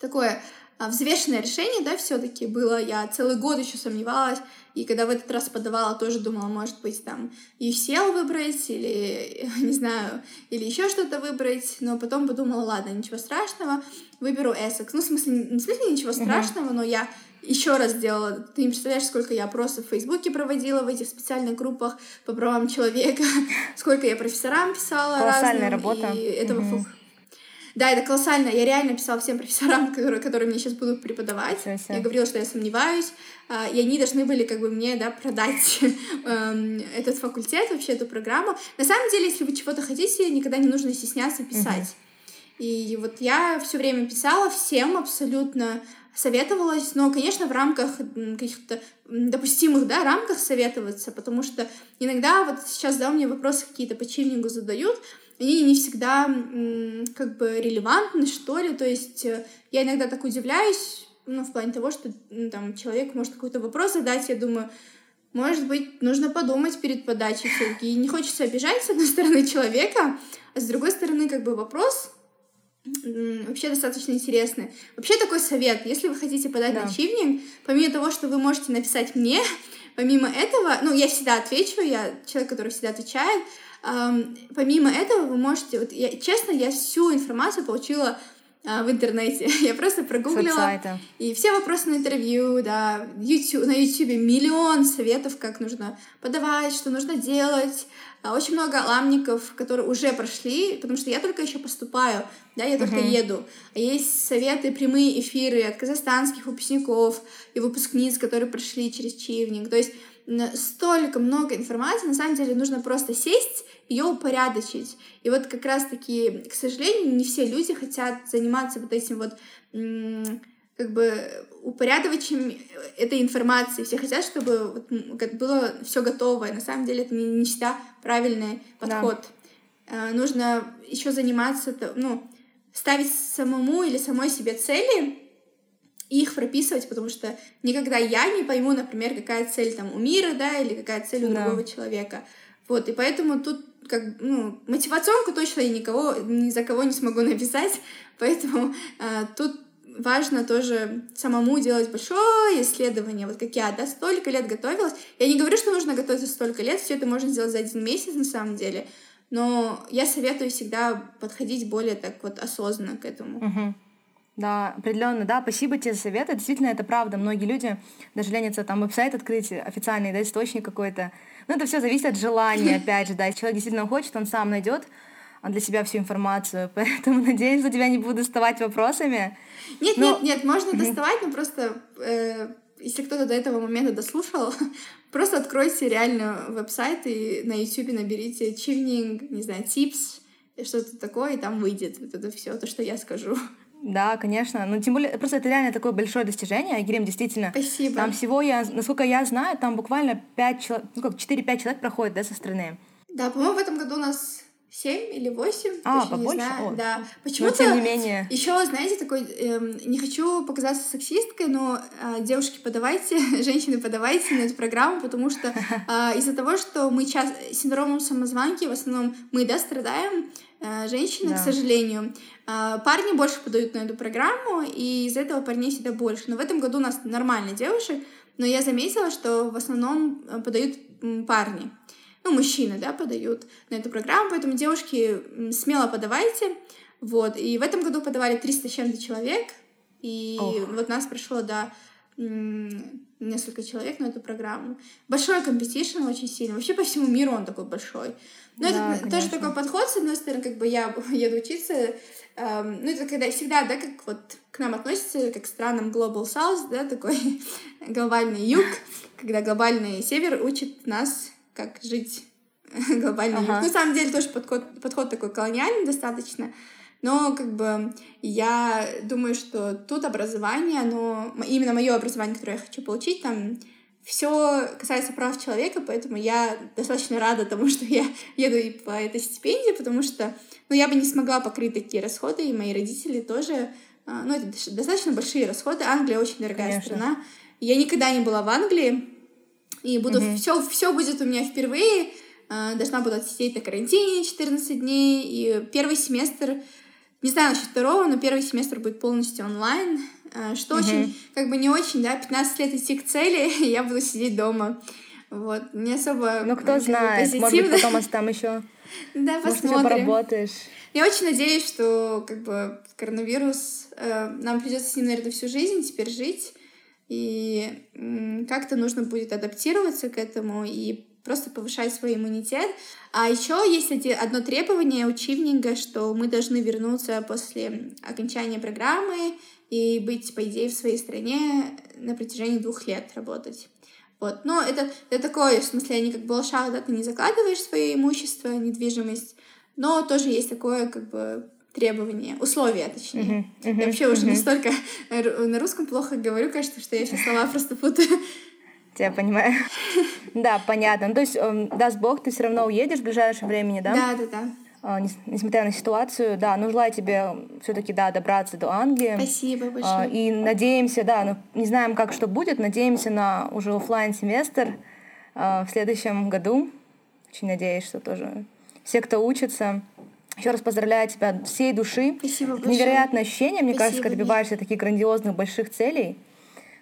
такое взвешенное решение, да, все-таки было. Я целый год еще сомневалась, и когда в этот раз подавала, тоже думала, может быть, там UCL выбрать, или, не знаю, или еще что-то выбрать, но потом подумала, ладно, ничего страшного, выберу Essex. Ну, в смысле, не в смысле ничего страшного, uh-huh. но я еще раз сделала. Ты не представляешь, сколько я опросов в Фейсбуке проводила в этих специальных группах по правам человека, сколько я профессорам писала Колоссальная разным. работа. И этого uh-huh. Да, это колоссально. Я реально писала всем профессорам, которые, которые мне сейчас будут преподавать. Все, все. Я говорила, что я сомневаюсь, а, и они должны были как бы мне, да, продать эм, этот факультет, вообще эту программу. На самом деле, если вы чего-то хотите, никогда не нужно стесняться писать. И вот я все время писала всем абсолютно, советовалась, но, конечно, в рамках каких-то допустимых, да, рамках советоваться, потому что иногда вот сейчас, да, у меня вопросы какие-то по чильнингу задают, они не всегда как бы релевантны, что ли. То есть э, я иногда так удивляюсь, ну, в плане того, что ну, там человек может какой-то вопрос задать, я думаю, может быть, нужно подумать перед подачей все-таки. И не хочется обижать, с одной стороны, человека, а с другой стороны, как бы вопрос вообще достаточно интересный. Вообще такой совет, если вы хотите подать да. на чивнинг, помимо того, что вы можете написать мне, помимо этого, ну, я всегда отвечу, я человек, который всегда отвечает, помимо этого вы можете, вот я, честно, я всю информацию получила а, в интернете. Я просто прогуглила. И все вопросы на интервью, да, YouTube, на YouTube миллион советов, как нужно подавать, что нужно делать. А, очень много ламников, которые уже прошли, потому что я только еще поступаю, да, я только uh-huh. еду. А есть советы, прямые эфиры от казахстанских выпускников и выпускниц, которые прошли через Чивник. То есть столько много информации, на самом деле нужно просто сесть, ее упорядочить. И вот как раз-таки, к сожалению, не все люди хотят заниматься вот этим вот как бы упорядочением этой информации. Все хотят, чтобы вот было все готово. И на самом деле это не, не всегда правильный подход. Да. Нужно еще заниматься, ну, ставить самому или самой себе цели, их прописывать, потому что никогда я не пойму, например, какая цель там у мира, да, или какая цель у да. другого человека. Вот, и поэтому тут как, ну, мотивационку точно я никого, ни за кого не смогу написать, поэтому э, тут важно тоже самому делать большое исследование, вот как я, да, столько лет готовилась. Я не говорю, что нужно готовиться столько лет, все это можно сделать за один месяц на самом деле, но я советую всегда подходить более так вот осознанно к этому. Угу. Да, определенно, да. Спасибо тебе за советы. Действительно, это правда. Многие люди даже ленятся там веб-сайт открыть официальный, да, источник какой-то. Но это все зависит от желания, опять же, да. Если человек действительно хочет, он сам найдет для себя всю информацию. Поэтому надеюсь, что тебя не буду доставать вопросами. Нет, но... нет, нет, можно доставать, но просто э, если кто-то до этого момента дослушал, просто откройте реально веб-сайт и на YouTube наберите чивнинг, не знаю, tips, что-то такое, и там выйдет вот это все, то, что я скажу. Да, конечно. Ну, тем более, просто это реально такое большое достижение. Айгерим, действительно. Спасибо. Там всего, я, насколько я знаю, там буквально 5 человек, ну как, 4-5 человек проходит, да, со страны. Да, по-моему, в этом году у нас семь или восемь. А, побольше? Не знаю. О. Да. Почему-то, тем не менее. Еще, знаете, такой, эм, не хочу показаться сексисткой, но э, девушки, подавайте, женщины, подавайте на эту программу, потому что э, из-за того, что мы часто синдромом самозванки, в основном мы, да, страдаем, э, женщины, да. к сожалению. Э, парни больше подают на эту программу, и из-за этого парней всегда больше. Но в этом году у нас нормально девушек, но я заметила, что в основном э, подают парни ну, мужчины, да, подают на эту программу, поэтому девушки смело подавайте, вот, и в этом году подавали 300 с чем-то человек, и Ох. вот нас пришло, да, несколько человек на эту программу. Большой competition очень сильный. Вообще по всему миру он такой большой. Но да, это конечно. тоже такой подход, с одной стороны, как бы я еду учиться, эм, ну, это когда всегда, да, как вот к нам относятся, как к странам Global South, да, такой глобальный юг, когда глобальный север учит нас как жить глобально. Ага. Ну, на самом деле тоже подход, подход такой колониальный достаточно. Но как бы я думаю, что тут образование, оно именно мое образование, которое я хочу получить, там все касается прав человека, поэтому я достаточно рада тому, что я еду и по этой стипендии, потому что ну, я бы не смогла покрыть такие расходы, и мои родители тоже. А, ну, это достаточно большие расходы. Англия очень дорогая Конечно. страна. Я никогда не была в Англии, и буду mm-hmm. все, все будет у меня впервые. Э, должна буду сидеть на карантине 14 дней. И первый семестр, не знаю насчет второго, но первый семестр будет полностью онлайн. Э, что mm-hmm. очень, как бы не очень, да, 15 лет идти к цели, я буду сидеть дома. Вот, не особо. Ну, кто знает, позитивно. может быть, потом там еще. Да, посмотрим. Может, поработаешь. Я очень надеюсь, что как бы коронавирус, э, нам придется с ним, наверное, всю жизнь теперь жить и как-то нужно будет адаптироваться к этому и просто повышать свой иммунитет. А еще есть одно требование у Чивнинга, что мы должны вернуться после окончания программы и быть, по идее, в своей стране на протяжении двух лет работать. Вот. Но это, это такое, в смысле, они как бы шаг, да, ты не закладываешь свое имущество, недвижимость, но тоже есть такое, как бы, требования, условия, точнее. Uh-huh, uh-huh, я вообще uh-huh. уже настолько на русском плохо говорю, кажется, что я все слова просто путаю. Я понимаю. Да, понятно. Ну, то есть, эм, даст Бог, ты все равно уедешь в ближайшее время, да? Да, да, да. А, несмотря на ситуацию, да, ну желаю тебе все-таки, да, добраться до Англии. Спасибо а, большое. И надеемся, да, ну не знаем, как что будет, надеемся на уже офлайн семестр а, в следующем году. Очень надеюсь, что тоже все, кто учится, еще раз поздравляю тебя от всей души. Спасибо большое. Невероятное ощущение, мне Спасибо, кажется, когда добиваешься таких грандиозных больших целей.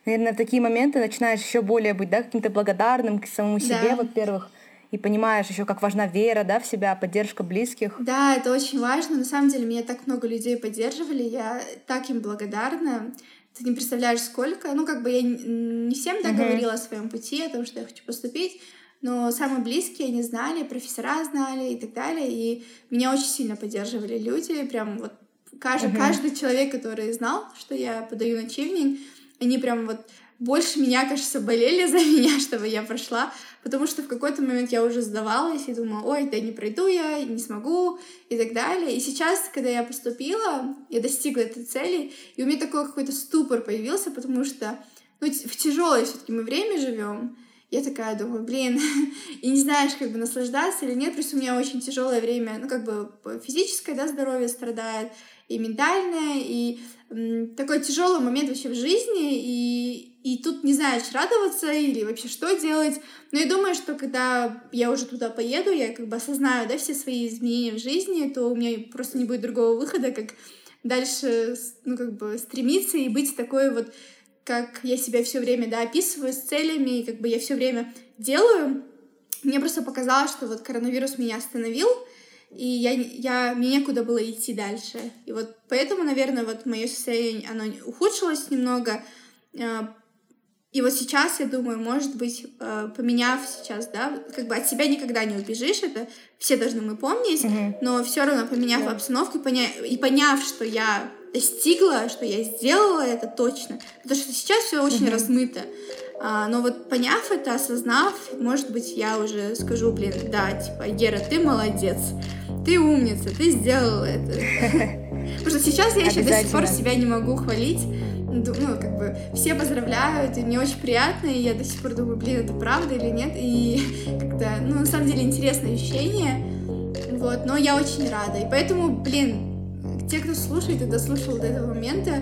Наверное, в такие моменты начинаешь еще более быть да, каким-то благодарным к самому себе, да. во-первых, и понимаешь еще, как важна вера да, в себя, поддержка близких. Да, это очень важно. На самом деле, меня так много людей поддерживали, я так им благодарна. Ты не представляешь, сколько. Ну, как бы я не всем да, uh-huh. говорила о своем пути, о том, что я хочу поступить, но самые близкие, они знали, профессора знали и так далее, и меня очень сильно поддерживали люди, прям вот каждый, uh-huh. каждый человек, который знал, что я подаю на чивнинг, они прям вот больше меня, кажется, болели за меня, чтобы я прошла, потому что в какой-то момент я уже сдавалась и думала, ой, да не пройду я, не смогу и так далее. И сейчас, когда я поступила, я достигла этой цели, и у меня такой какой-то ступор появился, потому что ну, в тяжелое все-таки мы время живем, я такая думаю, блин, и не знаешь, как бы наслаждаться или нет, плюс у меня очень тяжелое время, ну, как бы физическое, да, здоровье страдает, и ментальное, и такой тяжелый момент вообще в жизни, и, и тут не знаешь, радоваться или вообще что делать. Но я думаю, что когда я уже туда поеду, я как бы осознаю, да, все свои изменения в жизни, то у меня просто не будет другого выхода, как дальше, ну, как бы стремиться и быть такой вот, как я себя все время, да, описываю с целями, и как бы я все время делаю. Мне просто показалось, что вот коронавирус меня остановил, и я, я, мне некуда было идти дальше. И вот поэтому, наверное, вот мое состояние, оно ухудшилось немного. А, и вот сейчас, я думаю, может быть, а, поменяв сейчас, да, как бы от себя никогда не убежишь, это все должны мы помнить, mm-hmm. но все равно поменяв yeah. обстановку и, поня... и поняв, что я достигла, что я сделала это точно, потому что сейчас все очень mm-hmm. размыто. А, но вот поняв это, осознав, может быть, я уже скажу, блин, да, типа, Гера, ты молодец, ты умница, ты сделала это. Потому что сейчас я еще до сих пор себя не могу хвалить. Ну, как бы, все поздравляют, и мне очень приятно, и я до сих пор думаю, блин, это правда или нет, и как-то, ну, на самом деле, интересное ощущение, вот, но я очень рада, и поэтому, блин, те, кто слушает и дослушал до этого момента,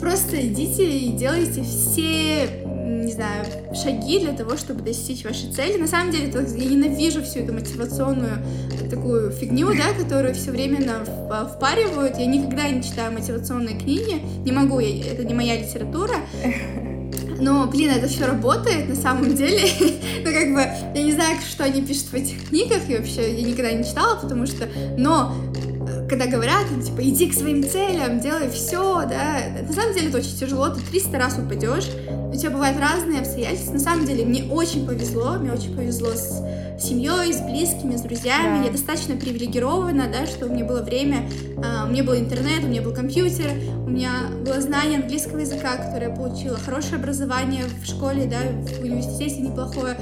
просто идите и делайте все не знаю, шаги для того, чтобы достичь вашей цели. На самом деле, я ненавижу всю эту мотивационную такую фигню, да, которую все время нам впаривают. Я никогда не читаю мотивационные книги, не могу, я, это не моя литература. Но, блин, это все работает на самом деле. ну, как бы, я не знаю, что они пишут в этих книгах, и вообще я никогда не читала, потому что... Но когда говорят, типа, иди к своим целям, делай все, да, на самом деле это очень тяжело, ты 300 раз упадешь, у тебя бывают разные обстоятельства, на самом деле мне очень повезло, мне очень повезло с семьей, с близкими, с друзьями, да. я достаточно привилегирована, да, что у меня было время, uh, у меня был интернет, у меня был компьютер, у меня было знание английского языка, которое я получила, хорошее образование в школе, да, в университете неплохое,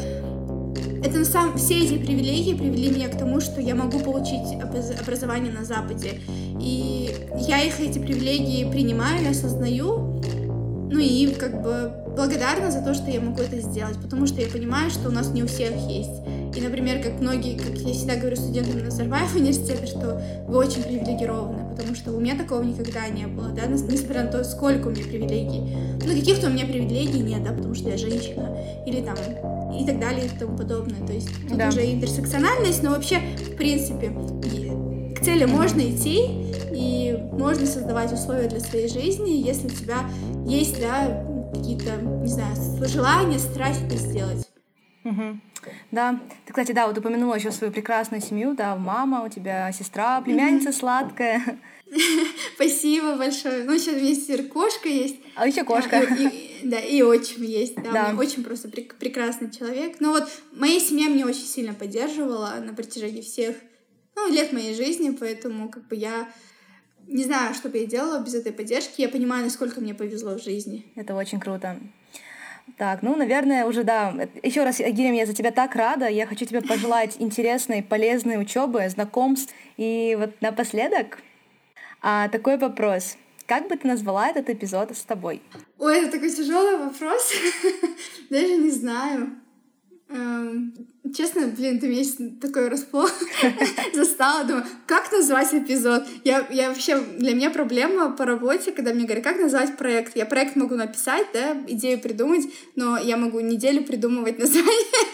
это на самом все эти привилегии привели меня к тому, что я могу получить образование на Западе. И я их, эти привилегии принимаю и осознаю, ну и как бы благодарна за то, что я могу это сделать, потому что я понимаю, что у нас не у всех есть. И, например, как многие, как я всегда говорю студентам Назарбаев университета, что вы очень привилегированы, потому что у меня такого никогда не было, да, несмотря на то, сколько у меня привилегий. Ну, каких-то у меня привилегий нет, да, потому что я женщина, или там и так далее и тому подобное. То есть тут да. уже интерсекциональность, но вообще, в принципе, к цели можно идти, и можно создавать условия для своей жизни, если у тебя есть, да, какие-то, не знаю, желания, страсть это сделать. Угу. Да, ты, кстати, да, вот упомянула еще свою прекрасную семью, да, мама, у тебя сестра, племянница mm сладкая. Спасибо большое. Ну, сейчас у меня теперь кошка есть. А еще кошка. И, и, да, и отчим есть. Да, да. очень просто прек- прекрасный человек. Ну вот, моя семья меня очень сильно поддерживала на протяжении всех ну, лет моей жизни, поэтому как бы я не знаю, что бы я делала без этой поддержки. Я понимаю, насколько мне повезло в жизни. Это очень круто. Так, ну, наверное, уже да. Еще раз, Гирим, я за тебя так рада. Я хочу тебе пожелать интересной, полезной учебы, знакомств. И вот напоследок а, такой вопрос. Как бы ты назвала этот эпизод с тобой? Ой, это такой тяжелый вопрос. Даже не знаю. Эм, честно, блин, ты меня такой расплох застала. Думаю, как назвать эпизод? Я, я вообще, для меня проблема по работе, когда мне говорят, как назвать проект. Я проект могу написать, да, идею придумать, но я могу неделю придумывать название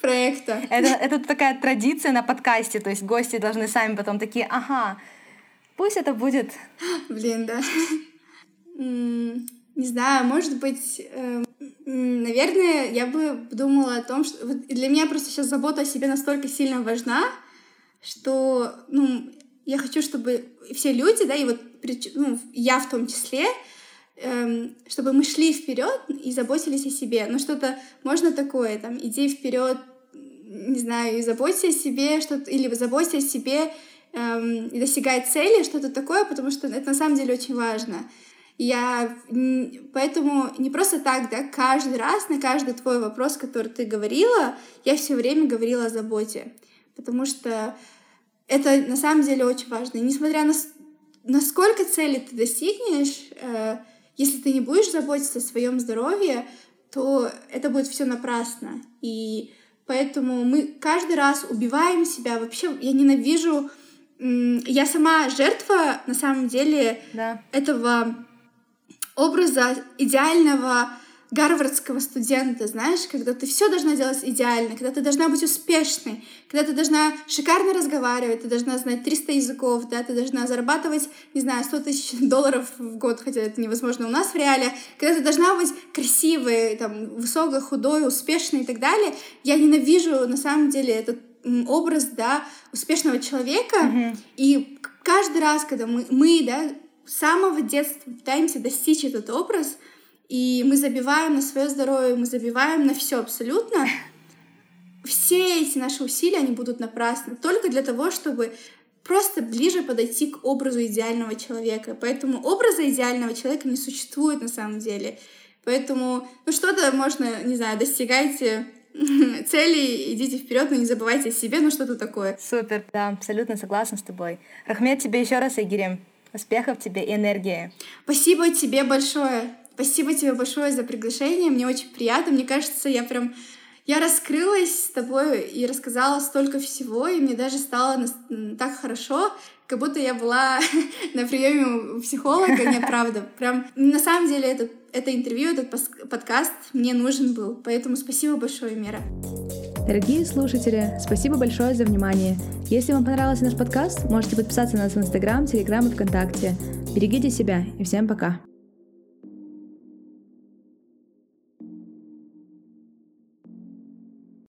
проекта. Это, это такая традиция на подкасте, то есть гости должны сами потом такие, ага, пусть это будет... Блин, да. Не знаю, может быть, эм, наверное, я бы думала о том, что вот для меня просто сейчас забота о себе настолько сильно важна, что, ну, я хочу, чтобы все люди, да, и вот ну, я в том числе, эм, чтобы мы шли вперед и заботились о себе. Ну, что-то можно такое, там, иди вперед, не знаю, и заботься о себе, что-то, или заботься о себе эм, и достигай цели, что-то такое, потому что это на самом деле очень важно. Я поэтому не просто так, да, каждый раз на каждый твой вопрос, который ты говорила, я все время говорила о заботе, потому что это на самом деле очень важно. И несмотря на насколько цели ты достигнешь, э, если ты не будешь заботиться о своем здоровье, то это будет все напрасно. И поэтому мы каждый раз убиваем себя. Вообще, я ненавижу я сама жертва, на самом деле, да. этого образа идеального гарвардского студента, знаешь, когда ты все должна делать идеально, когда ты должна быть успешной, когда ты должна шикарно разговаривать, ты должна знать 300 языков, да, ты должна зарабатывать, не знаю, 100 тысяч долларов в год, хотя это невозможно у нас в реале, когда ты должна быть красивой, там, высокой, худой, успешной и так далее. Я ненавижу, на самом деле, этот образ, да, успешного человека, mm-hmm. и каждый раз, когда мы, мы, да, с самого детства пытаемся достичь этот образ, и мы забиваем на свое здоровье, мы забиваем на все абсолютно. Все эти наши усилия, они будут напрасны только для того, чтобы просто ближе подойти к образу идеального человека. Поэтому образа идеального человека не существует на самом деле. Поэтому, ну что-то можно, не знаю, достигайте цели, идите вперед, но не забывайте о себе, ну что-то такое. Супер, да, абсолютно согласна с тобой. Рахмет тебе еще раз, Игорем. Успехов тебе и энергии. Спасибо тебе большое. Спасибо тебе большое за приглашение. Мне очень приятно. Мне кажется, я прям я раскрылась с тобой и рассказала столько всего, и мне даже стало так хорошо, как будто я была на приеме у психолога. Нет, правда. Прям на самом деле это, это интервью, этот подкаст мне нужен был. Поэтому спасибо большое, Мира. Дорогие слушатели, спасибо большое за внимание. Если вам понравился наш подкаст, можете подписаться на нас в Инстаграм, Телеграм и ВКонтакте. Берегите себя и всем пока.